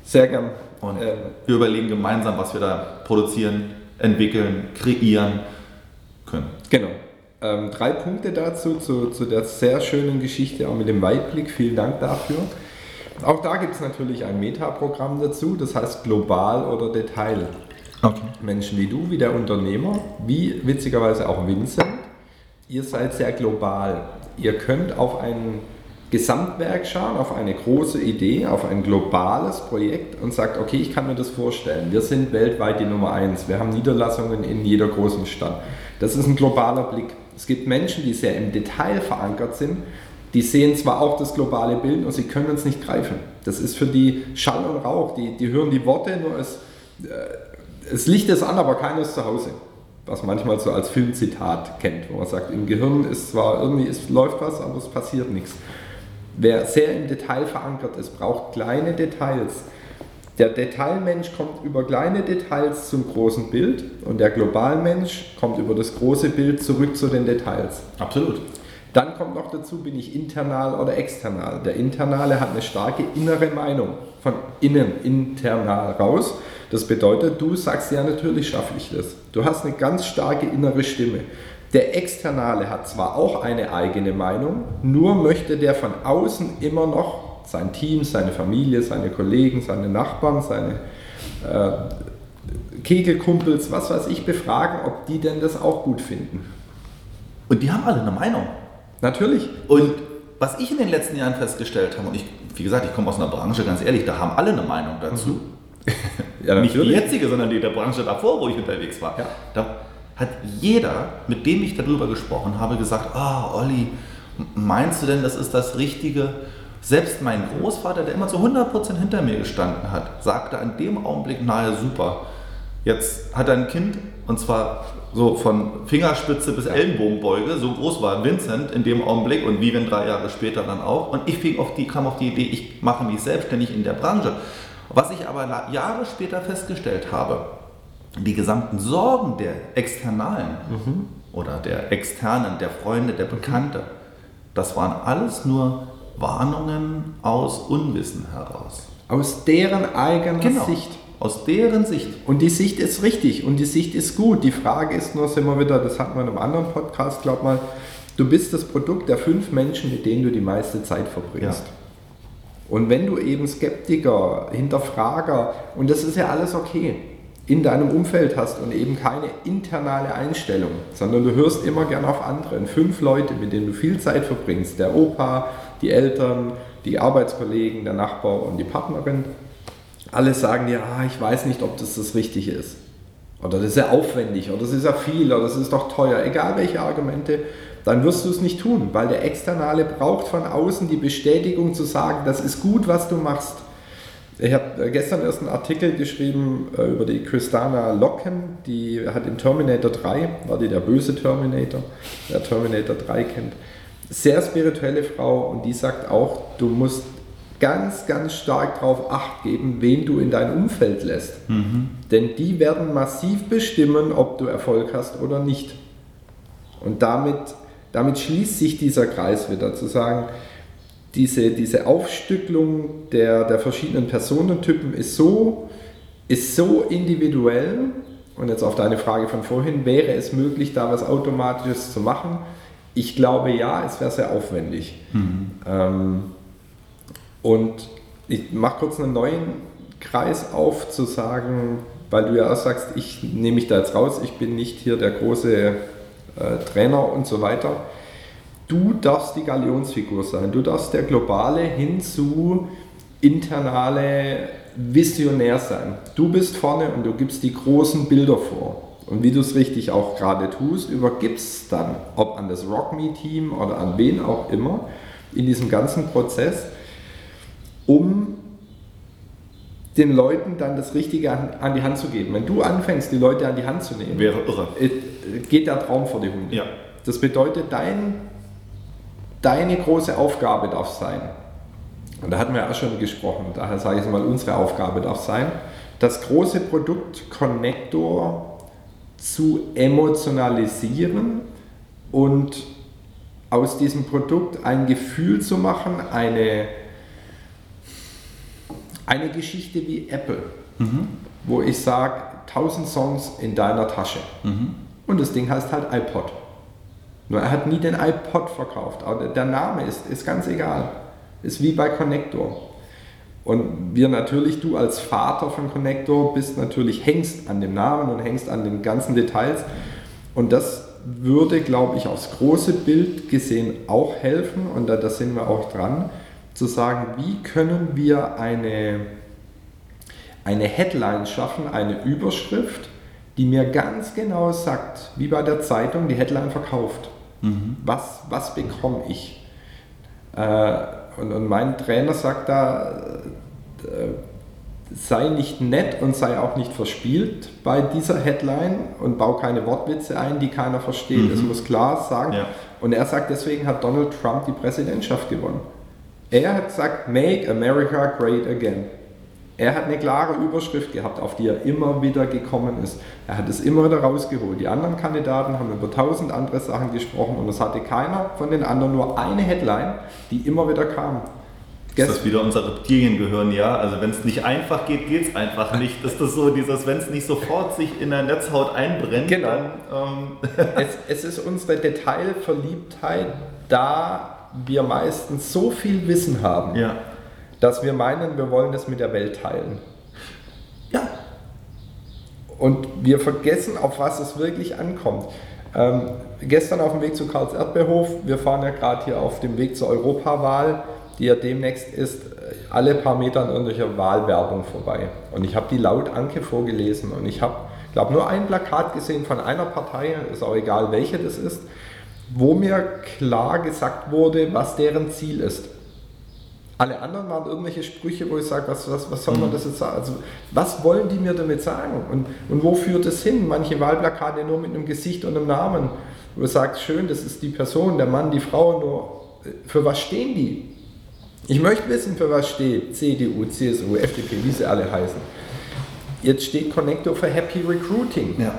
Sehr gern.
Und ähm, wir überlegen gemeinsam, was wir da produzieren, entwickeln, kreieren können.
Genau. Ähm, drei Punkte dazu, zu, zu der sehr schönen Geschichte, auch mit dem Weitblick. Vielen Dank dafür. Auch da gibt es natürlich ein Metaprogramm dazu, das heißt Global oder Detail. Okay. Menschen wie du, wie der Unternehmer, wie witzigerweise auch Vincent, ihr seid sehr global. Ihr könnt auf ein Gesamtwerk schauen, auf eine große Idee, auf ein globales Projekt und sagt, okay, ich kann mir das vorstellen. Wir sind weltweit die Nummer eins. Wir haben Niederlassungen in jeder großen Stadt. Das ist ein globaler Blick. Es gibt Menschen, die sehr im Detail verankert sind, die sehen zwar auch das globale Bild und sie können es nicht greifen. Das ist für die Schall und Rauch. Die, die hören die Worte, nur es, äh, es Licht ist an, aber keiner ist zu Hause. Was manchmal so als Filmzitat kennt, wo man sagt, im Gehirn ist zwar irgendwie, es läuft was, aber es passiert nichts. Wer sehr im Detail verankert ist, braucht kleine Details. Der Detailmensch kommt über kleine Details zum großen Bild und der Globalmensch kommt über das große Bild zurück zu den Details.
Absolut.
Dann kommt noch dazu, bin ich internal oder external. Der Internale hat eine starke innere Meinung, von innen, internal raus. Das bedeutet, du sagst ja, natürlich schaffe ich das. Du hast eine ganz starke innere Stimme. Der Externale hat zwar auch eine eigene Meinung, nur möchte der von außen immer noch sein Team, seine Familie, seine Kollegen, seine Nachbarn, seine äh, Kegelkumpels, was weiß ich, befragen, ob die denn das auch gut finden.
Und die haben alle eine Meinung.
Natürlich.
Und was ich in den letzten Jahren festgestellt habe, und ich, wie gesagt, ich komme aus einer Branche, ganz ehrlich, da haben alle eine Meinung dazu. Mhm. ja, Nicht die jetzige, sondern die der Branche davor, wo ich unterwegs war. Ja. Da hat jeder, mit dem ich darüber gesprochen habe, gesagt, ah, oh, Olli, meinst du denn, das ist das Richtige? Selbst mein Großvater, der immer zu 100% hinter mir gestanden hat, sagte an dem Augenblick, naja, super. Jetzt hat er ein Kind und zwar so von Fingerspitze bis Ellenbogenbeuge, so groß war Vincent in dem Augenblick und Vivian drei Jahre später dann auch. Und ich fing auf die, kam auf die Idee, ich mache mich selbstständig in der Branche. Was ich aber Jahre später festgestellt habe, die gesamten Sorgen der Externalen mhm. oder der Externen, der Freunde, der Bekannte, das waren alles nur Warnungen aus Unwissen heraus.
Aus deren eigener genau. Sicht.
Aus deren Sicht.
Und die Sicht ist richtig und die Sicht ist gut. Die Frage ist nur, sind wir wieder, das hatten wir in einem anderen Podcast, glaub mal, du bist das Produkt der fünf Menschen, mit denen du die meiste Zeit verbringst. Ja. Und wenn du eben Skeptiker, Hinterfrager, und das ist ja alles okay, in deinem Umfeld hast und eben keine internale Einstellung, sondern du hörst immer gern auf andere. Fünf Leute, mit denen du viel Zeit verbringst, der Opa, die Eltern, die Arbeitskollegen, der Nachbar und die Partnerin, alle sagen dir, ah, ich weiß nicht, ob das das Richtige ist. Oder das ist ja aufwendig, oder das ist ja viel, oder das ist doch teuer, egal welche Argumente, dann wirst du es nicht tun, weil der Externe braucht von außen die Bestätigung zu sagen, das ist gut, was du machst. Ich habe gestern erst einen Artikel geschrieben äh, über die Christana Locken, die hat in Terminator 3, war die der böse Terminator, der Terminator 3 kennt. Sehr spirituelle Frau und die sagt auch, du musst ganz, ganz stark darauf acht geben, wen du in dein Umfeld lässt. Mhm. Denn die werden massiv bestimmen, ob du Erfolg hast oder nicht. Und damit, damit schließt sich dieser Kreis wieder, zu sagen, diese, diese Aufstücklung der, der verschiedenen Personentypen ist so, ist so individuell. Und jetzt auf deine Frage von vorhin, wäre es möglich, da was Automatisches zu machen? Ich glaube ja, es wäre sehr aufwendig. Mhm. Ähm, und ich mache kurz einen neuen Kreis auf, zu sagen, weil du ja auch sagst, ich nehme mich da jetzt raus, ich bin nicht hier der große äh, Trainer und so weiter. Du darfst die Galionsfigur sein. Du darfst der globale hin zu internale Visionär sein. Du bist vorne und du gibst die großen Bilder vor. Und wie du es richtig auch gerade tust, übergibst dann, ob an das Rock Me Team oder an wen auch immer, in diesem ganzen Prozess, um den Leuten dann das Richtige an, die Hand zu geben. Wenn du anfängst, die Leute an die Hand zu nehmen,
wäre irre.
Äh, geht der Traum vor die Hunde.
Ja.
Das bedeutet, dein, deine große Aufgabe darf sein, und da hatten wir auch schon gesprochen, daher sage ich mal, unsere Aufgabe darf sein, das große Produkt Connector zu emotionalisieren und aus diesem Produkt ein Gefühl zu machen, eine, eine Geschichte wie Apple, mhm. wo ich sage, 1000 Songs in deiner Tasche. Mhm. Und das Ding heißt halt iPod. Nur er hat nie den iPod verkauft, aber der Name ist, ist ganz egal. Ist wie bei Connector. Und wir natürlich, du als Vater von Connector, bist natürlich, hängst an dem Namen und hängst an den ganzen Details. Und das würde, glaube ich, aufs große Bild gesehen auch helfen. Und da, da sind wir auch dran, zu sagen, wie können wir eine, eine Headline schaffen, eine Überschrift, die mir ganz genau sagt, wie bei der Zeitung, die Headline verkauft. Mhm. Was, was bekomme ich? Äh, und, und mein Trainer sagt da, äh, sei nicht nett und sei auch nicht verspielt bei dieser Headline und bau keine Wortwitze ein, die keiner versteht. Es mhm. muss klar sagen. Ja. Und er sagt, deswegen hat Donald Trump die Präsidentschaft gewonnen. Er hat gesagt, Make America Great Again. Er hat eine klare Überschrift gehabt, auf die er immer wieder gekommen ist. Er hat es immer wieder rausgeholt. Die anderen Kandidaten haben über tausend andere Sachen gesprochen und es hatte keiner von den anderen nur eine Headline, die immer wieder kam.
Ist das wieder unser Reptiliengehirn, ja? Also wenn es nicht einfach geht, geht es einfach nicht. Ist das so dieses, wenn es nicht sofort sich in der Netzhaut einbrennt,
genau. dann... Ähm es, es ist unsere Detailverliebtheit, da wir meistens so viel Wissen haben.
Ja
dass wir meinen, wir wollen das mit der Welt teilen.
Ja.
Und wir vergessen, auf was es wirklich ankommt. Ähm, gestern auf dem Weg zu Karls Erdbeerhof, wir fahren ja gerade hier auf dem Weg zur Europawahl, die ja demnächst ist, alle paar Meter an irgendwelcher Wahlwerbung vorbei. Und ich habe die laut Anke vorgelesen und ich habe, glaube nur ein Plakat gesehen von einer Partei, ist auch egal welche das ist, wo mir klar gesagt wurde, was deren Ziel ist. Alle anderen waren irgendwelche Sprüche, wo ich sage, was, was, was soll man mhm. das jetzt sagen? Also, was wollen die mir damit sagen? Und, und wo führt es hin? Manche Wahlplakate nur mit einem Gesicht und einem Namen. Wo man sagt, schön, das ist die Person, der Mann, die Frau, nur äh, für was stehen die? Ich möchte wissen, für was steht CDU, CSU, FDP, wie sie alle heißen. Jetzt steht Connector für Happy Recruiting.
Ja.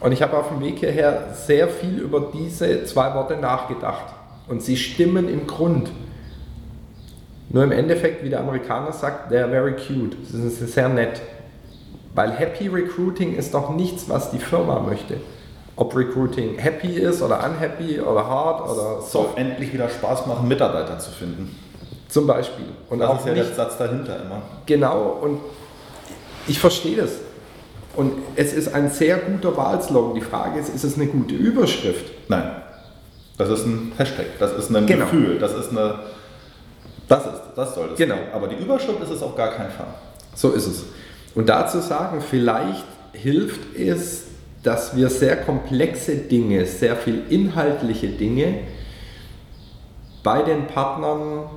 Und ich habe auf dem Weg hierher sehr viel über diese zwei Worte nachgedacht. Und sie stimmen im Grund. Nur im Endeffekt, wie der Amerikaner sagt, they're very cute. Das ist sehr nett. Weil Happy Recruiting ist doch nichts, was die Firma möchte. Ob Recruiting happy ist oder unhappy oder hard oder
so. endlich wieder Spaß machen, Mitarbeiter zu finden.
Zum Beispiel.
Und das auch ist ja nicht, der Satz dahinter immer.
Genau, und ich verstehe das. Und es ist ein sehr guter Wahlslogan. Die Frage ist, ist es eine gute Überschrift?
Nein. Das ist ein Hashtag, das ist ein genau. Gefühl, das ist eine das, ist, das soll das
genau.
Gehen. Aber die Überschrift ist es auf gar keinen Fall.
So ist es. Und dazu sagen, vielleicht hilft es, dass wir sehr komplexe Dinge, sehr viel inhaltliche Dinge bei den Partnern,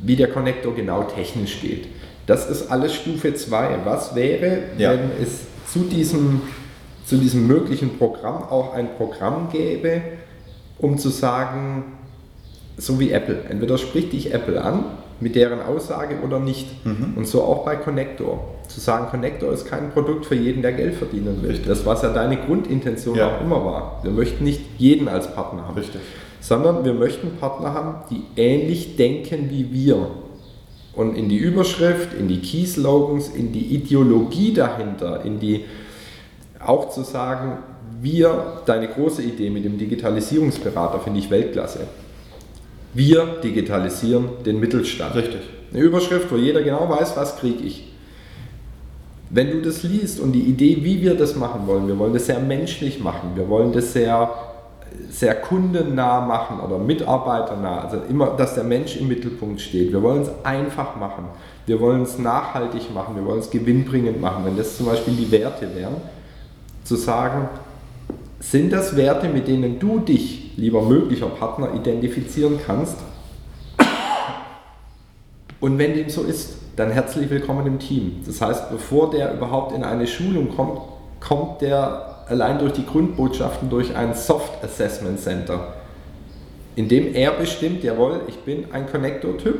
wie der Connector genau technisch geht. Das ist alles Stufe 2. Was wäre, ja. wenn es zu diesem, zu diesem möglichen Programm auch ein Programm gäbe, um zu sagen, so wie Apple. Entweder spricht dich Apple an mit deren Aussage oder nicht. Mhm. Und so auch bei Connector. Zu sagen, Connector ist kein Produkt für jeden, der Geld verdienen will. Richtig. Das, was ja deine Grundintention ja. auch immer war. Wir möchten nicht jeden als Partner haben.
Richtig.
Sondern wir möchten Partner haben, die ähnlich denken wie wir. Und in die Überschrift, in die Key-Slogans, in die Ideologie dahinter, in die auch zu sagen, wir, deine große Idee mit dem Digitalisierungsberater finde ich Weltklasse. Wir digitalisieren den Mittelstand.
Richtig.
Eine Überschrift, wo jeder genau weiß, was kriege ich. Wenn du das liest und die Idee, wie wir das machen wollen, wir wollen das sehr menschlich machen, wir wollen das sehr, sehr kundennah machen oder mitarbeiternah, also immer, dass der Mensch im Mittelpunkt steht. Wir wollen es einfach machen, wir wollen es nachhaltig machen, wir wollen es gewinnbringend machen. Wenn das zum Beispiel die Werte wären, zu sagen, sind das Werte, mit denen du dich, lieber möglicher Partner, identifizieren kannst? Und wenn dem so ist, dann herzlich willkommen im Team. Das heißt, bevor der überhaupt in eine Schulung kommt, kommt der allein durch die Grundbotschaften durch ein Soft Assessment Center, in dem er bestimmt, jawohl, ich bin ein Connector-Typ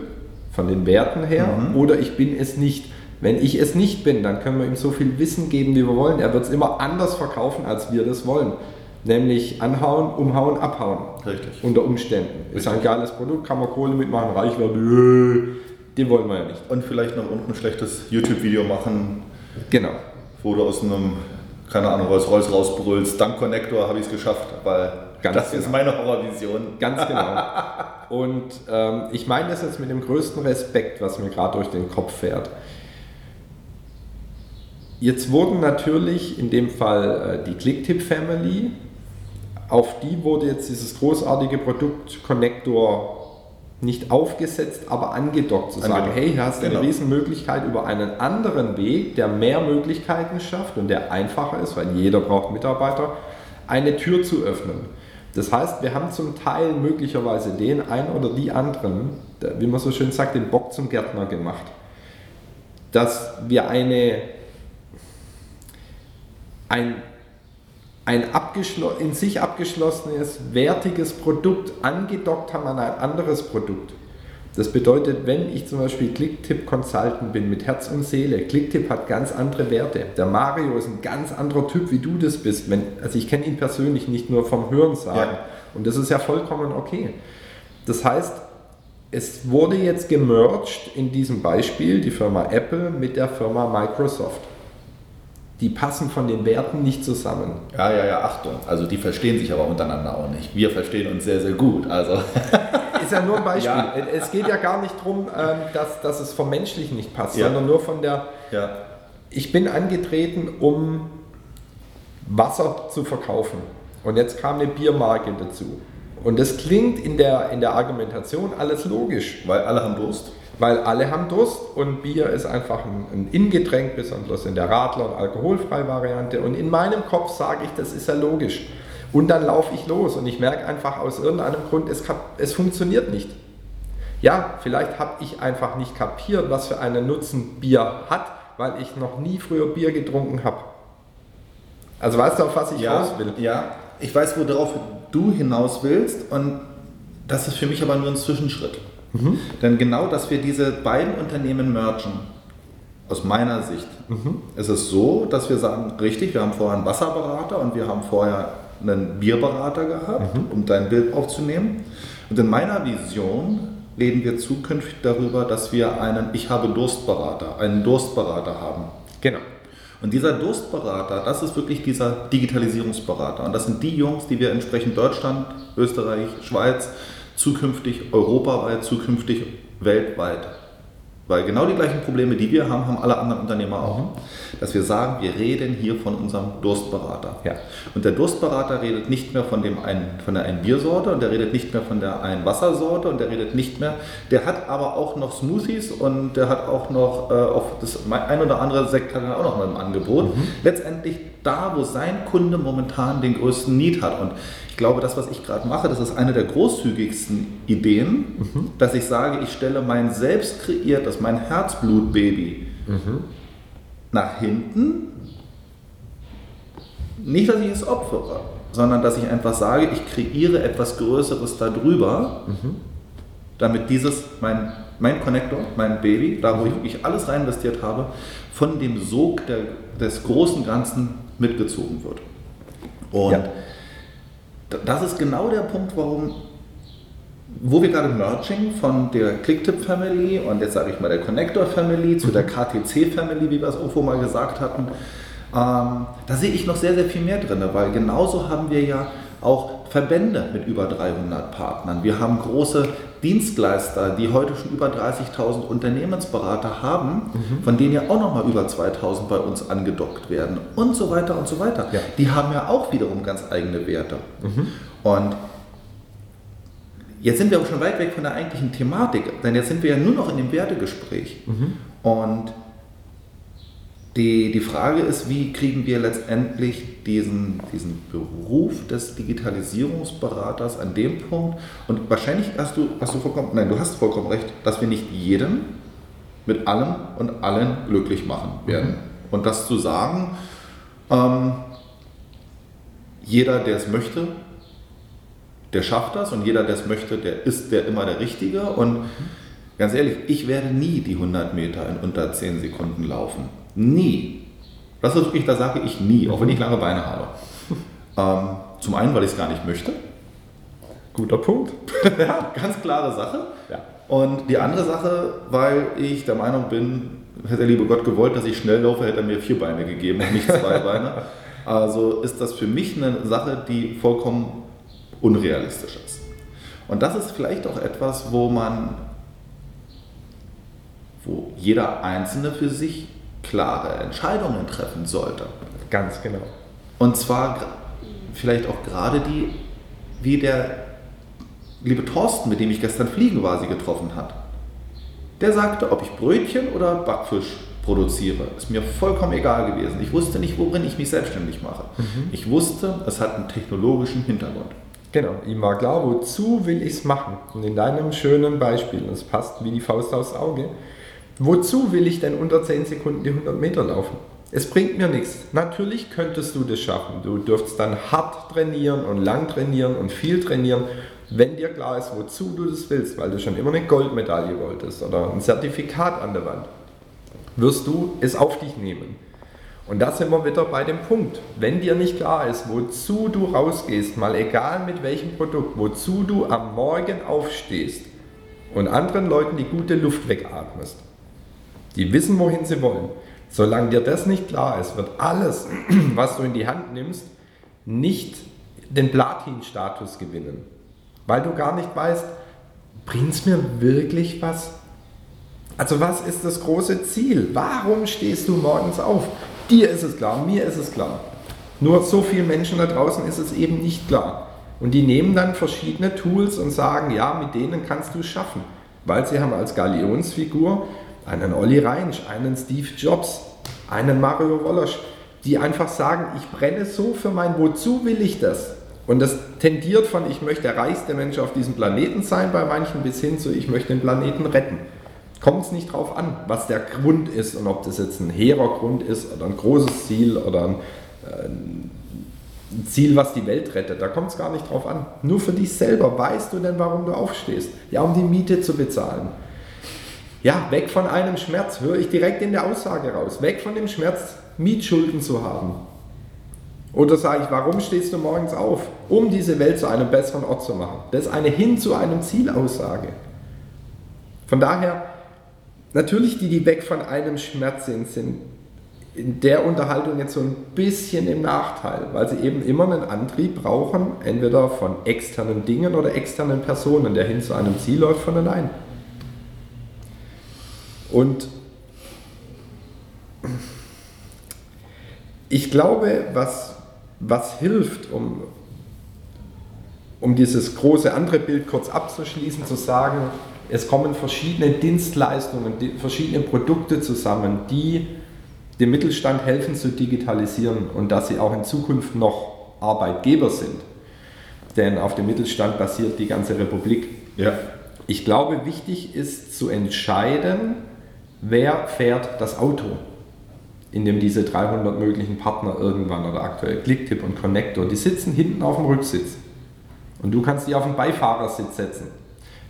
von den Werten her mhm. oder ich bin es nicht. Wenn ich es nicht bin, dann können wir ihm so viel Wissen geben, wie wir wollen. Er wird es immer anders verkaufen, als wir das wollen. Nämlich anhauen, umhauen, abhauen.
Richtig.
Unter Umständen. Richtig. Ist ein geiles Produkt, kann man Kohle mitmachen, reich werden. Den wollen wir ja nicht.
Und vielleicht noch unten ein schlechtes YouTube-Video machen.
Genau.
Wo du aus einem, keine Ahnung, Rolls Royce rausbrüllst, dank Connector habe ich es geschafft, weil Ganz das genau. ist meine Horrorvision.
Ganz genau. Und ähm, ich meine das jetzt mit dem größten Respekt, was mir gerade durch den Kopf fährt. Jetzt wurden natürlich in dem Fall äh, die Clicktip Family, auf die wurde jetzt dieses großartige Produkt Connector nicht aufgesetzt, aber angedockt zu sagen, angedockt. hey, hier hast du genau. eine Riesenmöglichkeit über einen anderen Weg, der mehr Möglichkeiten schafft und der einfacher ist, weil jeder braucht Mitarbeiter, eine Tür zu öffnen. Das heißt, wir haben zum Teil möglicherweise den einen oder die anderen, wie man so schön sagt, den Bock zum Gärtner gemacht. Dass wir eine, ein ein in sich abgeschlossenes, wertiges Produkt angedockt haben an ein anderes Produkt. Das bedeutet, wenn ich zum Beispiel Clicktip Consultant bin mit Herz und Seele, Clicktip hat ganz andere Werte. Der Mario ist ein ganz anderer Typ, wie du das bist. Wenn, also ich kenne ihn persönlich nicht nur vom Hörensagen. Ja. Und das ist ja vollkommen okay. Das heißt, es wurde jetzt gemerged in diesem Beispiel die Firma Apple mit der Firma Microsoft die passen von den Werten nicht zusammen.
Ja, ja, ja, Achtung. Also die verstehen sich aber untereinander auch nicht. Wir verstehen uns sehr, sehr gut. Also.
Ist ja nur ein Beispiel. Ja. Es geht ja gar nicht darum, ähm, dass, dass es vom Menschlichen nicht passt, ja. sondern nur von der. Ja. Ich bin angetreten, um Wasser zu verkaufen. Und jetzt kam eine Biermarke dazu. Und das klingt in der, in der Argumentation alles logisch.
Weil alle haben Durst
weil alle haben Durst und Bier ist einfach ein, ein Innengetränk, besonders in der Radler- und alkoholfreie Variante. Und in meinem Kopf sage ich, das ist ja logisch. Und dann laufe ich los und ich merke einfach aus irgendeinem Grund, es, es funktioniert nicht. Ja, vielleicht habe ich einfach nicht kapiert, was für einen Nutzen Bier hat, weil ich noch nie früher Bier getrunken habe. Also weißt du, auf was ich
ja,
raus will?
Ja, ich weiß, worauf du hinaus willst und das ist für mich aber nur ein Zwischenschritt. Mhm. Denn genau, dass wir diese beiden Unternehmen mergen, aus meiner Sicht, mhm. ist es so, dass wir sagen, richtig, wir haben vorher einen Wasserberater und wir haben vorher einen Bierberater gehabt, mhm. um dein Bild aufzunehmen. Und in meiner Vision reden wir zukünftig darüber, dass wir einen Ich habe Durstberater, einen Durstberater haben.
Genau.
Und dieser Durstberater, das ist wirklich dieser Digitalisierungsberater. Und das sind die Jungs, die wir entsprechend Deutschland, Österreich, Schweiz, zukünftig europaweit, zukünftig weltweit. Weil genau die gleichen Probleme, die wir haben, haben alle anderen Unternehmer auch. Mhm. Dass wir sagen, wir reden hier von unserem Durstberater.
Ja.
Und der Durstberater redet nicht mehr von, dem einen, von der einen Biersorte und der redet nicht mehr von der einen Wassersorte und der redet nicht mehr. Der hat aber auch noch Smoothies und der hat auch noch äh, auf das ein oder andere Sekt hat er auch noch mal im Angebot. Mhm. Letztendlich da, wo sein Kunde momentan den größten Need hat. Und ich glaube, das, was ich gerade mache, das ist eine der großzügigsten Ideen, mhm. dass ich sage, ich stelle mein selbst kreiertes, mein Herzblutbaby mhm. nach hinten. Nicht, dass ich es opfere, sondern dass ich einfach sage, ich kreiere etwas Größeres darüber, mhm. damit dieses, mein, mein Connector, mein Baby, da wo ich wirklich alles rein investiert habe, von dem Sog der, des großen Ganzen mitgezogen wird. Und ja das ist genau der Punkt, warum, wo wir gerade Merging von der Clicktip Family und jetzt sage ich mal der Connector Family zu der mhm. KTC Family, wie wir es irgendwo mal gesagt hatten, ähm, da sehe ich noch sehr, sehr viel mehr drin, weil genauso haben wir ja auch Verbände mit über 300 Partnern. Wir haben große Dienstleister, die heute schon über 30.000 Unternehmensberater haben, mhm. von denen ja auch nochmal über 2.000 bei uns angedockt werden und so weiter und so weiter. Ja. Die haben ja auch wiederum ganz eigene Werte. Mhm. Und jetzt sind wir aber schon weit weg von der eigentlichen Thematik, denn jetzt sind wir ja nur noch in dem Wertegespräch. Mhm. Und die, die Frage ist, wie kriegen wir letztendlich diesen, diesen Beruf des Digitalisierungsberaters an dem Punkt, und wahrscheinlich hast du, hast du vollkommen, nein, du hast vollkommen recht, dass wir nicht jeden mit allem und allen glücklich machen werden. Mhm. Und das zu sagen, ähm, jeder, der es möchte, der schafft das und jeder, der es möchte, der ist der immer der Richtige. Und ganz ehrlich, ich werde nie die 100 Meter in unter 10 Sekunden laufen. Nie. Das ist wirklich, da sage ich nie, auch wenn ich lange Beine habe. Ähm, zum einen, weil ich es gar nicht möchte.
Guter Punkt.
ja, ganz klare Sache. Ja. Und die andere Sache, weil ich der Meinung bin, hätte der liebe Gott gewollt, dass ich schnell laufe, hätte er mir vier Beine gegeben und nicht zwei Beine. Also ist das für mich eine Sache, die vollkommen unrealistisch ist. Und das ist vielleicht auch etwas, wo man, wo jeder Einzelne für sich klare Entscheidungen treffen sollte.
Ganz genau.
Und zwar vielleicht auch gerade die, wie der liebe Thorsten, mit dem ich gestern fliegen war, sie getroffen hat. Der sagte, ob ich Brötchen oder Backfisch produziere, ist mir vollkommen egal gewesen. Ich wusste nicht, worin ich mich selbstständig mache. Mhm. Ich wusste, es hat einen technologischen Hintergrund.
Genau, ihm war klar, wozu will ich es machen? Und in deinem schönen Beispiel, das passt wie die Faust aufs Auge, Wozu will ich denn unter 10 Sekunden die 100 Meter laufen? Es bringt mir nichts. Natürlich könntest du das schaffen. Du dürftest dann hart trainieren und lang trainieren und viel trainieren, wenn dir klar ist, wozu du das willst, weil du schon immer eine Goldmedaille wolltest oder ein Zertifikat an der Wand, wirst du es auf dich nehmen. Und da sind wir wieder bei dem Punkt. Wenn dir nicht klar ist, wozu du rausgehst, mal egal mit welchem Produkt, wozu du am Morgen aufstehst und anderen Leuten die gute Luft wegatmest, die wissen, wohin sie wollen. Solange dir das nicht klar ist, wird alles, was du in die Hand nimmst, nicht den Platin-Status gewinnen. Weil du gar nicht weißt, bringt es mir wirklich was? Also was ist das große Ziel? Warum stehst du morgens auf? Dir ist es klar, mir ist es klar. Nur so vielen Menschen da draußen ist es eben nicht klar. Und die nehmen dann verschiedene Tools und sagen, ja, mit denen kannst du es schaffen. Weil sie haben als Galionsfigur einen Olli Reinsch, einen Steve Jobs, einen Mario Wolosch, die einfach sagen, ich brenne so für mein Wozu will ich das? Und das tendiert von, ich möchte der reichste Mensch auf diesem Planeten sein bei manchen bis hin zu, ich möchte den Planeten retten. Kommt es nicht drauf an, was der Grund ist und ob das jetzt ein hehrer Grund ist oder ein großes Ziel oder ein, äh, ein Ziel, was die Welt rettet. Da kommt es gar nicht drauf an. Nur für dich selber weißt du denn, warum du aufstehst. Ja, um die Miete zu bezahlen ja, weg von einem Schmerz, höre ich direkt in der Aussage raus. Weg von dem Schmerz, Mietschulden zu haben. Oder sage ich, warum stehst du morgens auf? Um diese Welt zu einem besseren Ort zu machen. Das ist eine hin zu einem Zielaussage. Von daher, natürlich die, die weg von einem Schmerz sind, sind in der Unterhaltung jetzt so ein bisschen im Nachteil, weil sie eben immer einen Antrieb brauchen, entweder von externen Dingen oder externen Personen, der hin zu einem Ziel läuft von allein. Und ich glaube, was, was hilft, um, um dieses große andere Bild kurz abzuschließen, zu sagen, es kommen verschiedene Dienstleistungen, verschiedene Produkte zusammen, die dem Mittelstand helfen zu digitalisieren und dass sie auch in Zukunft noch Arbeitgeber sind. Denn auf dem Mittelstand basiert die ganze Republik. Ja. Ich glaube, wichtig ist zu entscheiden, wer fährt das Auto, in dem diese 300 möglichen Partner irgendwann oder aktuell Clicktip und Connector, die sitzen hinten auf dem Rücksitz und du kannst die auf den Beifahrersitz setzen.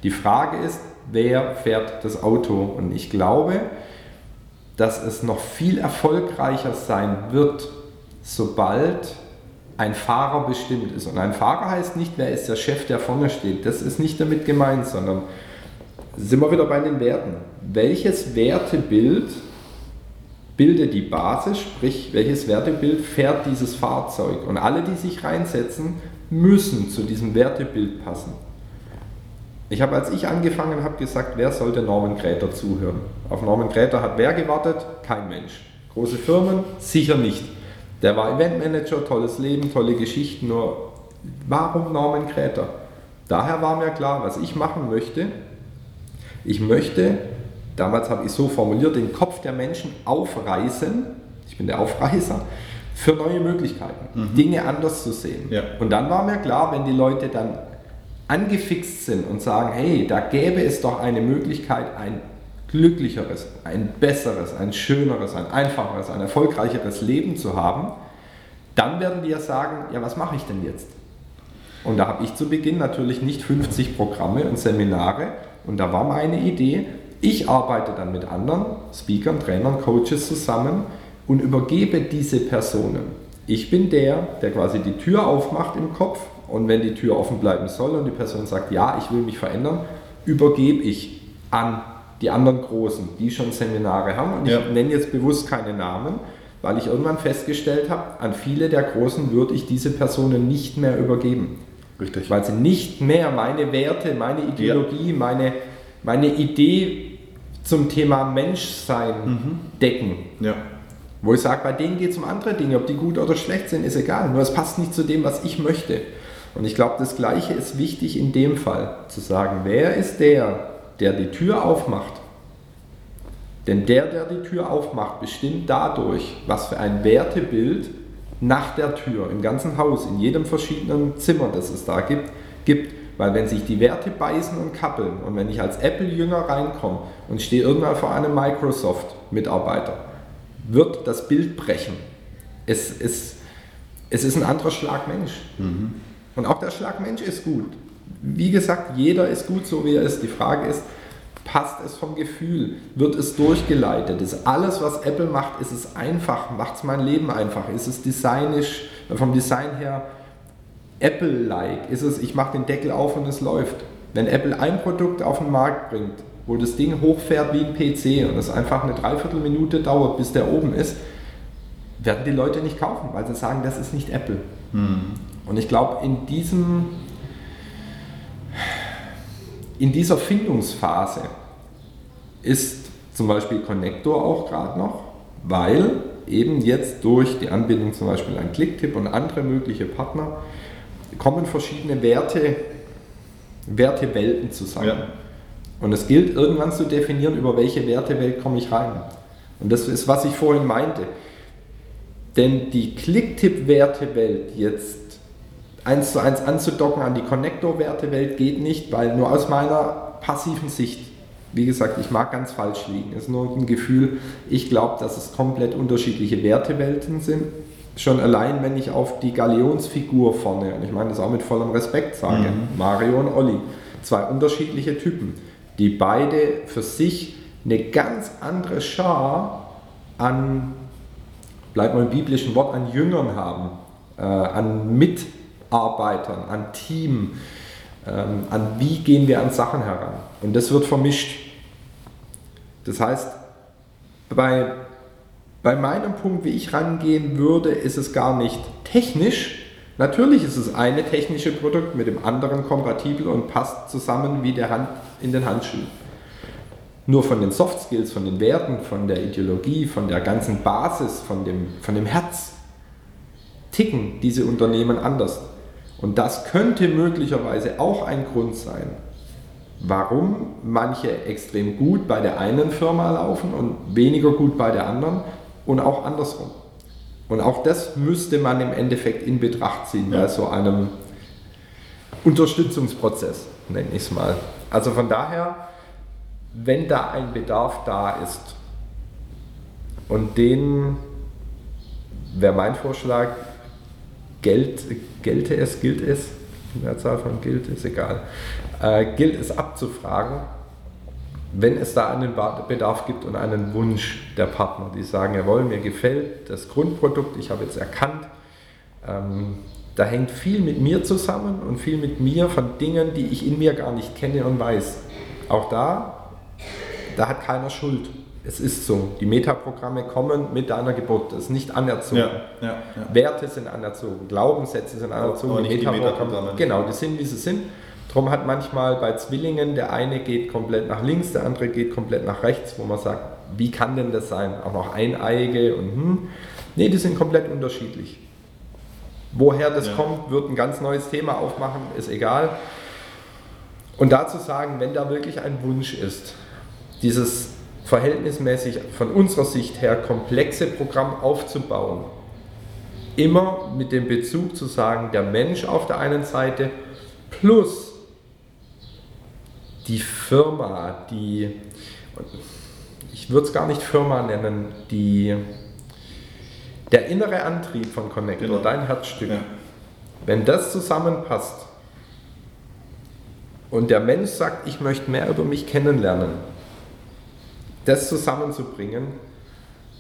Die Frage ist, wer fährt das Auto? Und ich glaube, dass es noch viel erfolgreicher sein wird, sobald ein Fahrer bestimmt ist. Und ein Fahrer heißt nicht, wer ist der Chef, der vorne steht. Das ist nicht damit gemeint, sondern sind wir wieder bei den Werten. Welches Wertebild bildet die Basis, sprich welches Wertebild fährt dieses Fahrzeug? Und alle, die sich reinsetzen, müssen zu diesem Wertebild passen. Ich habe, als ich angefangen habe, gesagt, wer sollte Norman Gräter zuhören? Auf Norman Gräter hat wer gewartet? Kein Mensch. Große Firmen? Sicher nicht. Der war Eventmanager, tolles Leben, tolle Geschichten, nur warum Norman Gräter? Daher war mir klar, was ich machen möchte. Ich möchte, damals habe ich so formuliert, den Kopf der Menschen aufreißen. Ich bin der Aufreißer für neue Möglichkeiten, mhm. Dinge anders zu sehen. Ja. Und dann war mir klar, wenn die Leute dann angefixt sind und sagen, hey, da gäbe es doch eine Möglichkeit, ein glücklicheres, ein besseres, ein schöneres, ein einfacheres, ein erfolgreicheres Leben zu haben, dann werden die ja sagen, ja, was mache ich denn jetzt? Und da habe ich zu Beginn natürlich nicht 50 Programme und Seminare und da war meine Idee, ich arbeite dann mit anderen Speakern, Trainern, Coaches zusammen, und übergebe diese Personen. Ich bin der, der quasi die Tür aufmacht im Kopf und wenn die Tür offen bleiben soll und die Person sagt, ja, ich will mich verändern, übergebe ich an die anderen Großen, die schon Seminare haben. Und ja. ich nenne jetzt bewusst keine Namen, weil ich irgendwann festgestellt habe, an viele der Großen würde ich diese Personen nicht mehr übergeben. Richtig. Weil sie nicht mehr meine Werte, meine Ideologie, ja. meine, meine Idee zum Thema Menschsein mhm. decken. Ja. Wo ich sage, bei denen geht es um andere Dinge, ob die gut oder schlecht sind, ist egal. Nur es passt nicht zu dem, was ich möchte. Und ich glaube, das Gleiche ist wichtig in dem Fall, zu sagen, wer ist der, der die Tür aufmacht? Denn der, der die Tür aufmacht, bestimmt dadurch, was für ein Wertebild nach der Tür im ganzen Haus, in jedem verschiedenen Zimmer, das es da gibt, gibt. Weil wenn sich die Werte beißen und kappeln und wenn ich als Apple-Jünger reinkomme und stehe irgendwann vor einem Microsoft-Mitarbeiter, wird das Bild brechen. Es, es, es ist ein anderer Schlag Mensch. Mhm. Und auch der Schlag Mensch ist gut. Wie gesagt, jeder ist gut, so wie er ist. Die Frage ist, passt es vom Gefühl? Wird es durchgeleitet? Ist alles, was Apple macht, ist es einfach? Macht es mein Leben einfach? Ist es designisch, vom Design her Apple-like? Ist es, ich mache den Deckel auf und es läuft? Wenn Apple ein Produkt auf den Markt bringt, wo das Ding hochfährt wie ein PC und es einfach eine Dreiviertelminute dauert, bis der oben ist, werden die Leute nicht kaufen, weil sie sagen, das ist nicht Apple. Mhm. Und ich glaube, in diesem in dieser Findungsphase ist zum Beispiel Connector auch gerade noch, weil eben jetzt durch die Anbindung zum Beispiel an Clicktip und andere mögliche Partner kommen verschiedene Werte, Wertewelten zusammen. Ja. Und es gilt irgendwann zu definieren, über welche Wertewelt komme ich rein. Und das ist, was ich vorhin meinte. Denn die Clicktip-Wertewelt jetzt eins zu eins anzudocken an die Connector-Wertewelt geht nicht, weil nur aus meiner passiven Sicht, wie gesagt, ich mag ganz falsch liegen. Es ist nur ein Gefühl, ich glaube, dass es komplett unterschiedliche Wertewelten sind. Schon allein, wenn ich auf die Galionsfigur vorne, und ich meine das auch mit vollem Respekt sage, mhm. Mario und Olli, zwei unterschiedliche Typen die beide für sich eine ganz andere Schar an, bleibt mal im biblischen Wort, an Jüngern haben, äh, an Mitarbeitern, an Team, ähm, an wie gehen wir an Sachen heran. Und das wird vermischt. Das heißt, bei, bei meinem Punkt, wie ich rangehen würde, ist es gar nicht technisch. Natürlich ist es eine technische Produkt mit dem anderen kompatibel und passt zusammen wie der Hand in den Handschuhen. Nur von den Soft Skills, von den Werten, von der Ideologie, von der ganzen Basis, von dem, von dem Herz ticken diese Unternehmen anders. Und das könnte möglicherweise auch ein Grund sein, warum manche extrem gut bei der einen Firma laufen und weniger gut bei der anderen und auch andersrum. Und auch das müsste man im Endeffekt in Betracht ziehen ja. bei so einem Unterstützungsprozess, nenne ich es mal. Also von daher, wenn da ein Bedarf da ist und den wäre mein Vorschlag, Geld, gelte es, gilt es, Mehrzahl von gilt, ist egal, äh, gilt es abzufragen, wenn es da einen Bedarf gibt und einen Wunsch der Partner, die sagen, jawohl, mir gefällt das Grundprodukt, ich habe jetzt erkannt, ähm, da hängt viel mit mir zusammen und viel mit mir von Dingen, die ich in mir gar nicht kenne und weiß. Auch da, da hat keiner Schuld. Es ist so. Die Metaprogramme kommen mit deiner Geburt. Das ist nicht anerzogen. Ja, ja, ja. Werte sind anerzogen, Glaubenssätze sind anerzogen. die Metaprogramme, genau, die sind, wie sie sind. Darum hat manchmal bei Zwillingen der eine geht komplett nach links, der andere geht komplett nach rechts, wo man sagt, wie kann denn das sein? Auch noch Eineiige und hm. Nee, die sind komplett unterschiedlich. Woher das ja. kommt, wird ein ganz neues Thema aufmachen, ist egal. Und dazu sagen, wenn da wirklich ein Wunsch ist, dieses verhältnismäßig von unserer Sicht her komplexe Programm aufzubauen, immer mit dem Bezug zu sagen, der Mensch auf der einen Seite plus die Firma, die, ich würde es gar nicht Firma nennen, die, der innere Antrieb von Connector, genau. dein Herzstück, ja. wenn das zusammenpasst und der Mensch sagt, ich möchte mehr über mich kennenlernen, das zusammenzubringen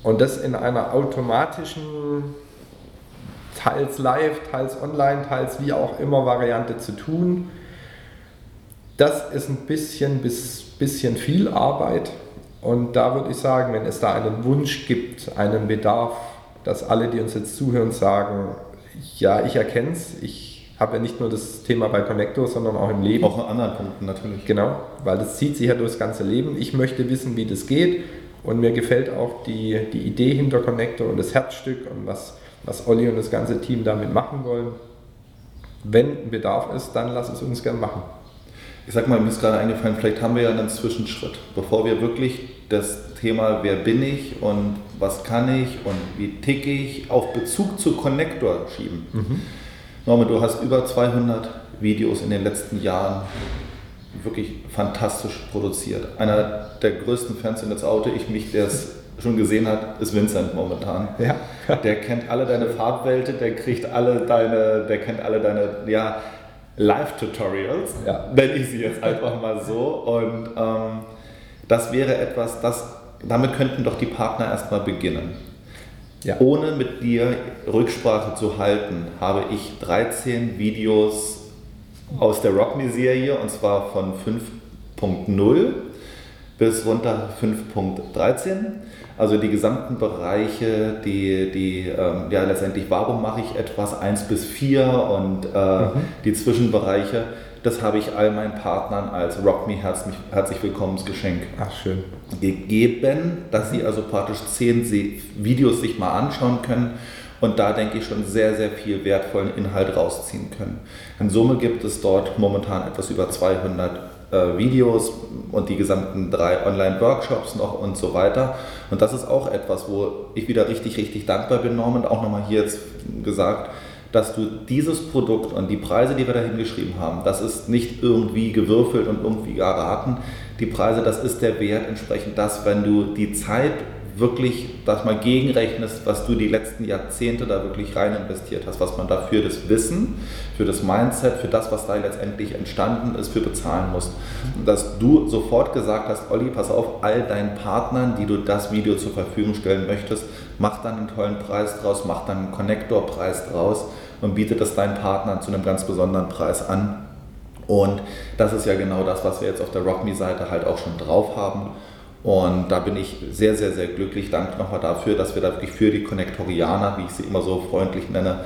und das in einer automatischen, teils live, teils online, teils wie auch immer Variante zu tun, das ist ein bisschen, bis, bisschen viel Arbeit. Und da würde ich sagen, wenn es da einen Wunsch gibt, einen Bedarf, dass alle, die uns jetzt zuhören, sagen, ja, ich erkenne es, ich habe ja nicht nur das Thema bei Connector, sondern auch im Leben.
Auch in anderen Punkten natürlich.
Genau, weil das zieht sich ja durchs ganze Leben. Ich möchte wissen, wie das geht und mir gefällt auch die, die Idee hinter Connector und das Herzstück und was, was Olli und das ganze Team damit machen wollen. Wenn Bedarf ist, dann lass es uns gern machen
ich sag mal, mir ist gerade eingefallen, vielleicht haben wir ja einen Zwischenschritt, bevor wir wirklich das Thema, wer bin ich und was kann ich und wie ticke ich, auf Bezug zu Connector schieben. Mhm. Norman, du hast über 200 Videos in den letzten Jahren wirklich fantastisch produziert. Einer der größten Fans, und jetzt oute ich mich, der es schon gesehen hat, ist Vincent momentan. Ja. Der kennt alle deine Farbwelte, der kriegt alle deine, der kennt alle deine, ja, Live-Tutorials, ja. nenne ich sie jetzt einfach mal so. Und ähm, das wäre etwas, das, damit könnten doch die Partner erstmal beginnen. Ja. Ohne mit dir Rücksprache zu halten, habe ich 13 Videos aus der Rock Me-Serie und zwar von 5.0 bis runter 5.13 also die gesamten Bereiche, die, die ähm, ja letztendlich, warum mache ich etwas 1 bis 4 und äh, mhm. die Zwischenbereiche, das habe ich all meinen Partnern als Rock Me herzlich, herzlich Willkommensgeschenk
Ach, schön.
gegeben, dass sie also praktisch 10 Videos sich mal anschauen können und da denke ich schon sehr, sehr viel wertvollen Inhalt rausziehen können. In Summe gibt es dort momentan etwas über 200 äh, Videos und die gesamten drei Online-Workshops noch und so weiter. Und das ist auch etwas, wo ich wieder richtig, richtig dankbar bin, Norman, auch nochmal hier jetzt gesagt, dass du dieses Produkt und die Preise, die wir da hingeschrieben haben, das ist nicht irgendwie gewürfelt und irgendwie erraten. Die Preise, das ist der Wert entsprechend das, wenn du die Zeit wirklich das mal gegenrechnest, was du die letzten Jahrzehnte da wirklich rein investiert hast, was man dafür das Wissen, für das Mindset, für das, was da letztendlich entstanden ist, für bezahlen musst. Dass du sofort gesagt hast, Olli, pass auf, all deinen Partnern, die du das Video zur Verfügung stellen möchtest, mach dann einen tollen Preis draus, mach dann einen Connector-Preis draus und biete das deinen Partnern zu einem ganz besonderen Preis an. Und das ist ja genau das, was wir jetzt auf der RockMe-Seite halt auch schon drauf haben. Und da bin ich sehr, sehr, sehr glücklich. Danke nochmal dafür, dass wir da wirklich für die Konnektorianer, wie ich sie immer so freundlich nenne,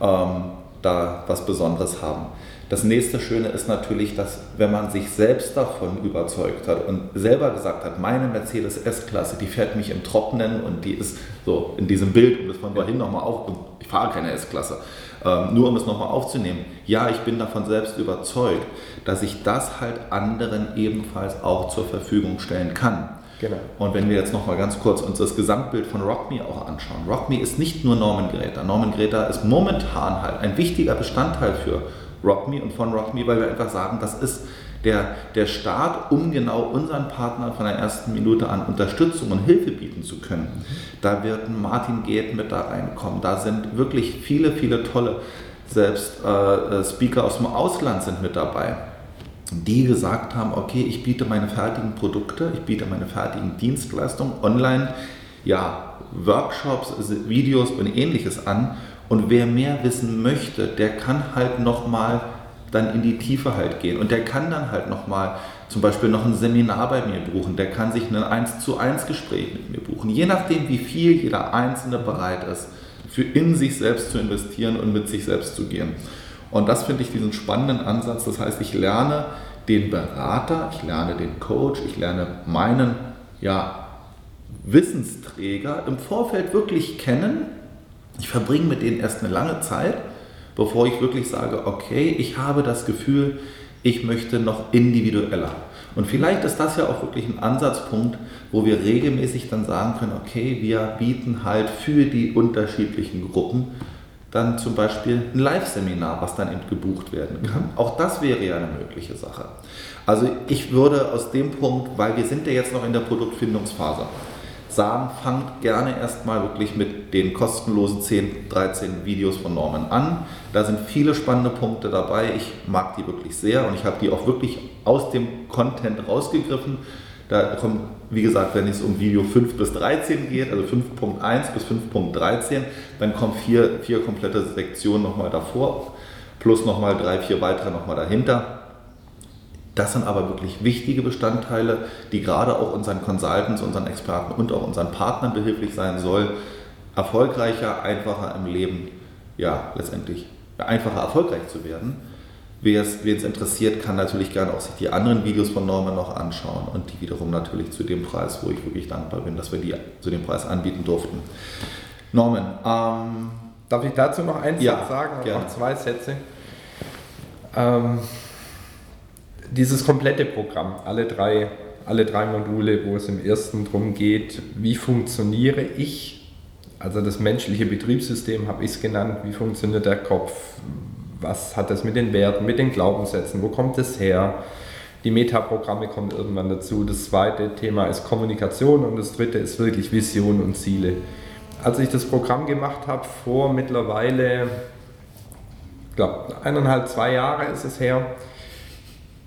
ähm, da was Besonderes haben. Das nächste Schöne ist natürlich, dass wenn man sich selbst davon überzeugt hat und selber gesagt hat, meine Mercedes S-Klasse, die fährt mich im Trockenen und die ist so in diesem Bild, um das von vorhin nochmal auf, ich fahre keine S-Klasse, ähm, nur um es nochmal aufzunehmen. Ja, ich bin davon selbst überzeugt, dass ich das halt anderen ebenfalls auch zur Verfügung stellen kann. Genau. Und wenn wir jetzt nochmal ganz kurz uns das Gesamtbild von RockMe auch anschauen. RockMe ist nicht nur Norman Greta. Norman Greta ist momentan halt ein wichtiger Bestandteil für RockMe und von RockMe, weil wir einfach sagen, das ist der, der Start, um genau unseren Partnern von der ersten Minute an Unterstützung und Hilfe bieten zu können. Da wird Martin Geht mit da reinkommen. Da sind wirklich viele, viele tolle, selbst äh, Speaker aus dem Ausland sind mit dabei die gesagt haben, okay, ich biete meine fertigen Produkte, ich biete meine fertigen Dienstleistungen online, ja, Workshops, Videos und ähnliches an. Und wer mehr wissen möchte, der kann halt nochmal dann in die Tiefe halt gehen. Und der kann dann halt nochmal zum Beispiel noch ein Seminar bei mir buchen. Der kann sich ein 1 zu 1 Gespräch mit mir buchen. Je nachdem, wie viel jeder Einzelne bereit ist, für in sich selbst zu investieren und mit sich selbst zu gehen. Und das finde ich diesen spannenden Ansatz. Das heißt, ich lerne den Berater, ich lerne den Coach, ich lerne meinen ja, Wissensträger im Vorfeld wirklich kennen. Ich verbringe mit denen erst eine lange Zeit, bevor ich wirklich sage, okay, ich habe das Gefühl, ich möchte noch individueller. Und vielleicht ist das ja auch wirklich ein Ansatzpunkt, wo wir regelmäßig dann sagen können, okay, wir bieten halt für die unterschiedlichen Gruppen dann zum Beispiel ein Live-Seminar, was dann eben gebucht werden kann. Auch das wäre ja eine mögliche Sache. Also ich würde aus dem Punkt, weil wir sind ja jetzt noch in der Produktfindungsphase, sagen, fangt gerne erstmal wirklich mit den kostenlosen 10, 13 Videos von Norman an. Da sind viele spannende Punkte dabei. Ich mag die wirklich sehr und ich habe die auch wirklich aus dem Content rausgegriffen. Da kommt, wie gesagt, wenn es um Video 5 bis 13 geht, also 5.1 bis 5.13, dann kommen vier, vier komplette Sektionen nochmal davor, plus nochmal drei, vier weitere nochmal dahinter. Das sind aber wirklich wichtige Bestandteile, die gerade auch unseren Consultants, unseren Experten und auch unseren Partnern behilflich sein soll, erfolgreicher, einfacher im Leben, ja, letztendlich einfacher erfolgreich zu werden. Wer es, interessiert, kann natürlich gerne auch sich die anderen Videos von Norman noch anschauen und die wiederum natürlich zu dem Preis, wo ich wirklich dankbar bin, dass wir die zu dem Preis anbieten durften. Norman,
ähm, darf ich dazu noch eins ja, sagen? Gerne. Noch zwei Sätze. Ähm, dieses komplette Programm, alle drei, alle drei Module, wo es im ersten darum geht, wie funktioniere ich, also das menschliche Betriebssystem habe ich es genannt, wie funktioniert der Kopf, was hat das mit den Werten, mit den Glaubenssätzen, wo kommt es her, die Metaprogramme kommen irgendwann dazu, das zweite Thema ist Kommunikation und das dritte ist wirklich Vision und Ziele. Als ich das Programm gemacht habe, vor mittlerweile, ich glaube, eineinhalb, zwei Jahre ist es her,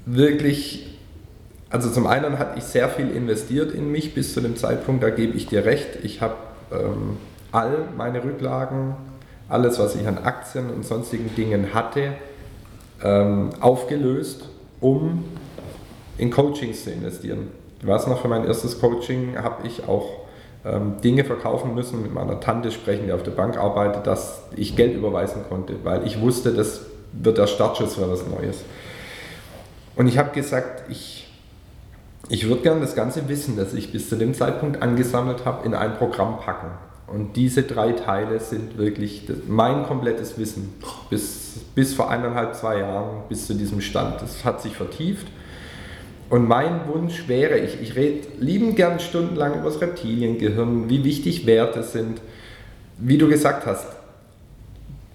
wirklich, also zum einen hatte ich sehr viel investiert in mich bis zu dem Zeitpunkt, da gebe ich dir recht, ich habe ähm, all meine Rücklagen, alles, was ich an Aktien und sonstigen Dingen hatte, ähm, aufgelöst, um in Coachings zu investieren. Ich weiß noch, für mein erstes Coaching habe ich auch ähm, Dinge verkaufen müssen, mit meiner Tante sprechen, die auf der Bank arbeitet, dass ich Geld überweisen konnte, weil ich wusste, das wird der Startschuss für was Neues. Und ich habe gesagt, ich, ich würde gerne das ganze Wissen, das ich bis zu dem Zeitpunkt angesammelt habe, in ein Programm packen. Und diese drei Teile sind wirklich mein komplettes Wissen bis, bis vor eineinhalb, zwei Jahren, bis zu diesem Stand. Das hat sich vertieft. Und mein Wunsch wäre, ich, ich rede lieben gern stundenlang über das Reptiliengehirn, wie wichtig Werte sind. Wie du gesagt hast,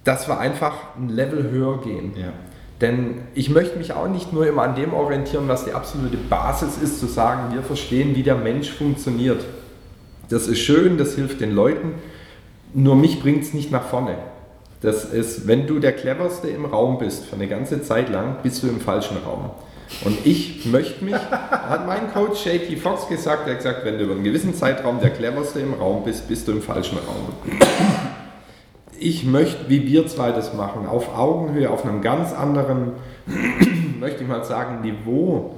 dass wir einfach ein Level höher gehen. Ja. Denn ich möchte mich auch nicht nur immer an dem orientieren, was die absolute Basis ist, zu sagen, wir verstehen, wie der Mensch funktioniert. Das ist schön, das hilft den Leuten, nur mich bringt es nicht nach vorne. Das ist, wenn du der cleverste im Raum bist, für eine ganze Zeit lang, bist du im falschen Raum. Und ich möchte mich, hat mein Coach JT Fox gesagt, er hat gesagt, wenn du über einen gewissen Zeitraum der cleverste im Raum bist, bist du im falschen Raum ich möchte, wie wir zwei das machen, auf Augenhöhe, auf einem ganz anderen, möchte ich mal sagen, Niveau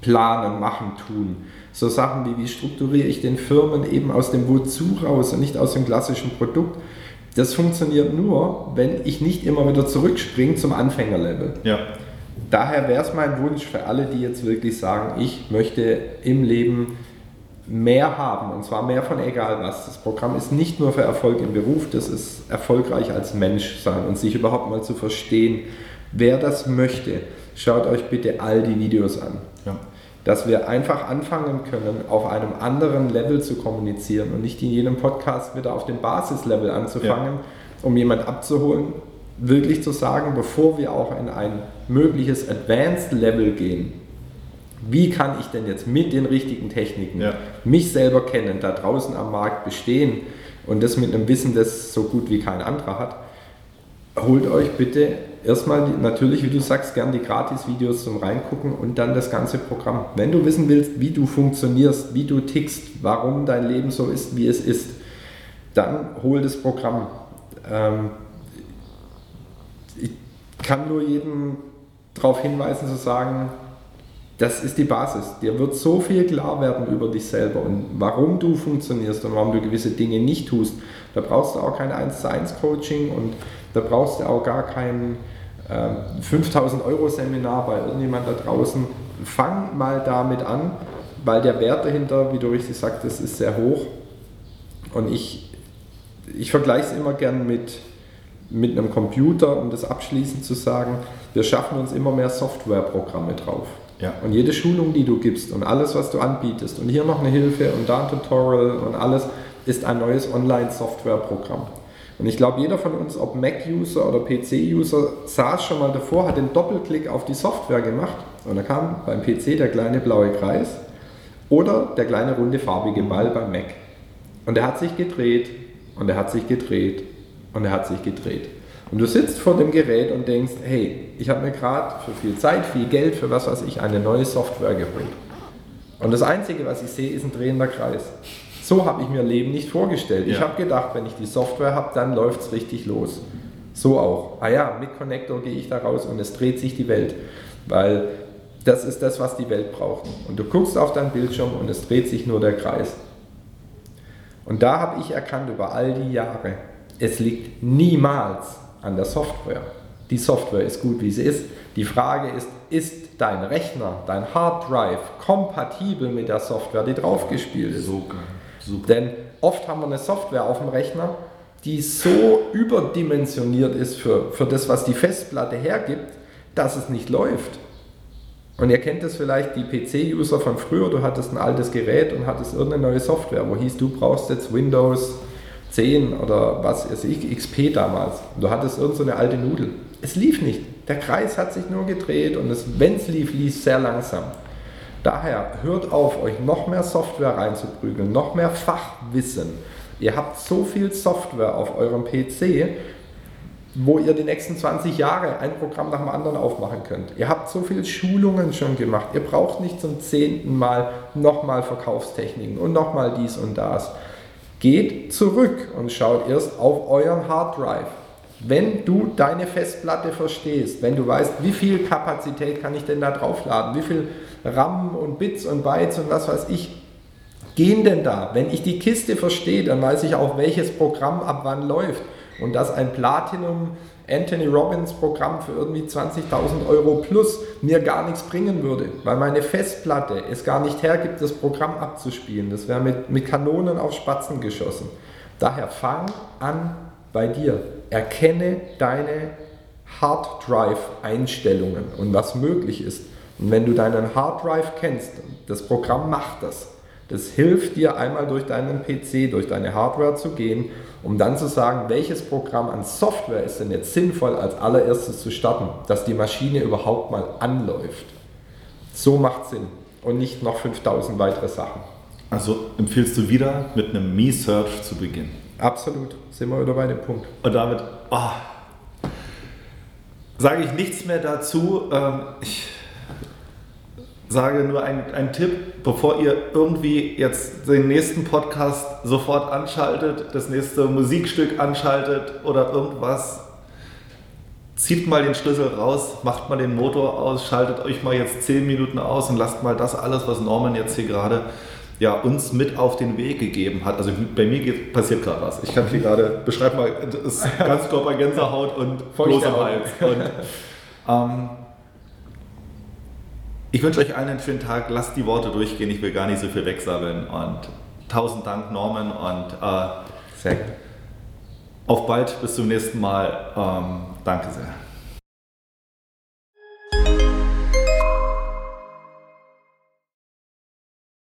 planen, machen, tun. So Sachen wie, wie strukturiere ich den Firmen eben aus dem Wozu raus und nicht aus dem klassischen Produkt. Das funktioniert nur, wenn ich nicht immer wieder zurückspringe zum Anfängerlevel. Ja. Daher wäre es mein Wunsch für alle, die jetzt wirklich sagen, ich möchte im Leben mehr haben und zwar mehr von egal was. Das Programm ist nicht nur für Erfolg im Beruf, das ist erfolgreich als Mensch sein und sich überhaupt mal zu verstehen. Wer das möchte, schaut euch bitte all die Videos an. Dass wir einfach anfangen können, auf einem anderen Level zu kommunizieren und nicht in jedem Podcast wieder auf dem Basislevel anzufangen, ja. um jemand abzuholen, wirklich zu sagen, bevor wir auch in ein mögliches Advanced Level gehen, wie kann ich denn jetzt mit den richtigen Techniken ja. mich selber kennen, da draußen am Markt bestehen und das mit einem Wissen, das so gut wie kein anderer hat, holt euch bitte erstmal natürlich, wie du sagst, gern die Gratis-Videos zum Reingucken und dann das ganze Programm. Wenn du wissen willst, wie du funktionierst, wie du tickst, warum dein Leben so ist, wie es ist, dann hol das Programm. Ähm, ich kann nur jedem darauf hinweisen zu sagen, das ist die Basis. Dir wird so viel klar werden über dich selber und warum du funktionierst und warum du gewisse Dinge nicht tust. Da brauchst du auch kein 1 zu 1 Coaching und da brauchst du auch gar kein ähm, 5000 Euro Seminar bei irgendjemand da draußen. Fang mal damit an, weil der Wert dahinter, wie du richtig sagtest, ist sehr hoch. Und ich, ich vergleiche es immer gern mit, mit einem Computer, um das abschließend zu sagen, wir schaffen uns immer mehr Softwareprogramme drauf. Ja. Und jede Schulung, die du gibst und alles, was du anbietest und hier noch eine Hilfe und da ein Tutorial und alles, ist ein neues Online-Softwareprogramm. Und ich glaube, jeder von uns, ob Mac-User oder PC-User, saß schon mal davor, hat den Doppelklick auf die Software gemacht und da kam beim PC der kleine blaue Kreis oder der kleine runde farbige Ball beim Mac. Und er hat sich gedreht und er hat sich gedreht und er hat sich gedreht. Und du sitzt vor dem Gerät und denkst, hey, ich habe mir gerade für viel Zeit, viel Geld, für was weiß ich, eine neue Software geholt. Und das Einzige, was ich sehe, ist ein drehender Kreis. So habe ich mir Leben nicht vorgestellt. Ja. Ich habe gedacht, wenn ich die Software habe, dann läuft es richtig los. So auch. Ah ja, mit Connector gehe ich da raus und es dreht sich die Welt. Weil das ist das, was die Welt braucht. Und du guckst auf deinen Bildschirm und es dreht sich nur der Kreis. Und da habe ich erkannt über all die Jahre, es liegt niemals an der Software. Die Software ist gut, wie sie ist. Die Frage ist, ist dein Rechner, dein Hard Drive kompatibel mit der Software, die draufgespielt ist?
Super,
super. Denn oft haben wir eine Software auf dem Rechner, die so überdimensioniert ist für, für das, was die Festplatte hergibt, dass es nicht läuft. Und ihr kennt es vielleicht, die PC-User von früher, du hattest ein altes Gerät und hattest irgendeine neue Software, wo hieß, du brauchst jetzt Windows 10 oder was ist ich, XP damals. Du hattest irgendeine so alte Nudel. Es lief nicht. Der Kreis hat sich nur gedreht und wenn es lief, lief sehr langsam. Daher hört auf, euch noch mehr Software reinzuprügeln, noch mehr Fachwissen. Ihr habt so viel Software auf eurem PC, wo ihr die nächsten 20 Jahre ein Programm nach dem anderen aufmachen könnt. Ihr habt so viele Schulungen schon gemacht. Ihr braucht nicht zum zehnten Mal nochmal Verkaufstechniken und nochmal dies und das. Geht zurück und schaut erst auf euren Hard Drive. Wenn du deine Festplatte verstehst, wenn du weißt, wie viel Kapazität kann ich denn da draufladen, wie viel RAM und Bits und Bytes und was weiß ich, gehen denn da? Wenn ich die Kiste verstehe, dann weiß ich auch, welches Programm ab wann läuft und dass ein Platinum Anthony Robbins Programm für irgendwie 20.000 Euro plus mir gar nichts bringen würde, weil meine Festplatte es gar nicht hergibt, das Programm abzuspielen. Das wäre mit, mit Kanonen auf Spatzen geschossen. Daher fang an bei dir. Erkenne deine Hard Drive Einstellungen und was möglich ist. Und wenn du deinen Hard Drive kennst, das Programm macht das. Das hilft dir einmal durch deinen PC, durch deine Hardware zu gehen um dann zu sagen, welches Programm an Software ist denn jetzt sinnvoll als allererstes zu starten, dass die Maschine überhaupt mal anläuft. So macht Sinn und nicht noch 5000 weitere Sachen.
Also empfiehlst du wieder mit einem Me-Search zu beginnen?
Absolut, sind wir wieder bei dem Punkt.
Und damit oh, sage ich nichts mehr dazu. Ähm, ich sage nur einen Tipp, bevor ihr irgendwie jetzt den nächsten Podcast sofort anschaltet, das nächste Musikstück anschaltet oder irgendwas. Zieht mal den Schlüssel raus, macht mal den Motor aus, schaltet euch mal jetzt 10 Minuten aus und lasst mal das alles, was Norman jetzt hier gerade ja, uns mit auf den Weg gegeben hat. Also bei mir geht, passiert gerade was. Ich kann hier gerade, beschreib mal, das ist ganz Körper Gänsehaut und bloß am Hals. Und, ähm, ich wünsche euch allen einen schönen Tag. Lasst die Worte durchgehen. Ich will gar nicht so viel wegsammeln. Und tausend Dank, Norman. Und äh, auf bald. Bis zum nächsten Mal. Ähm, danke sehr.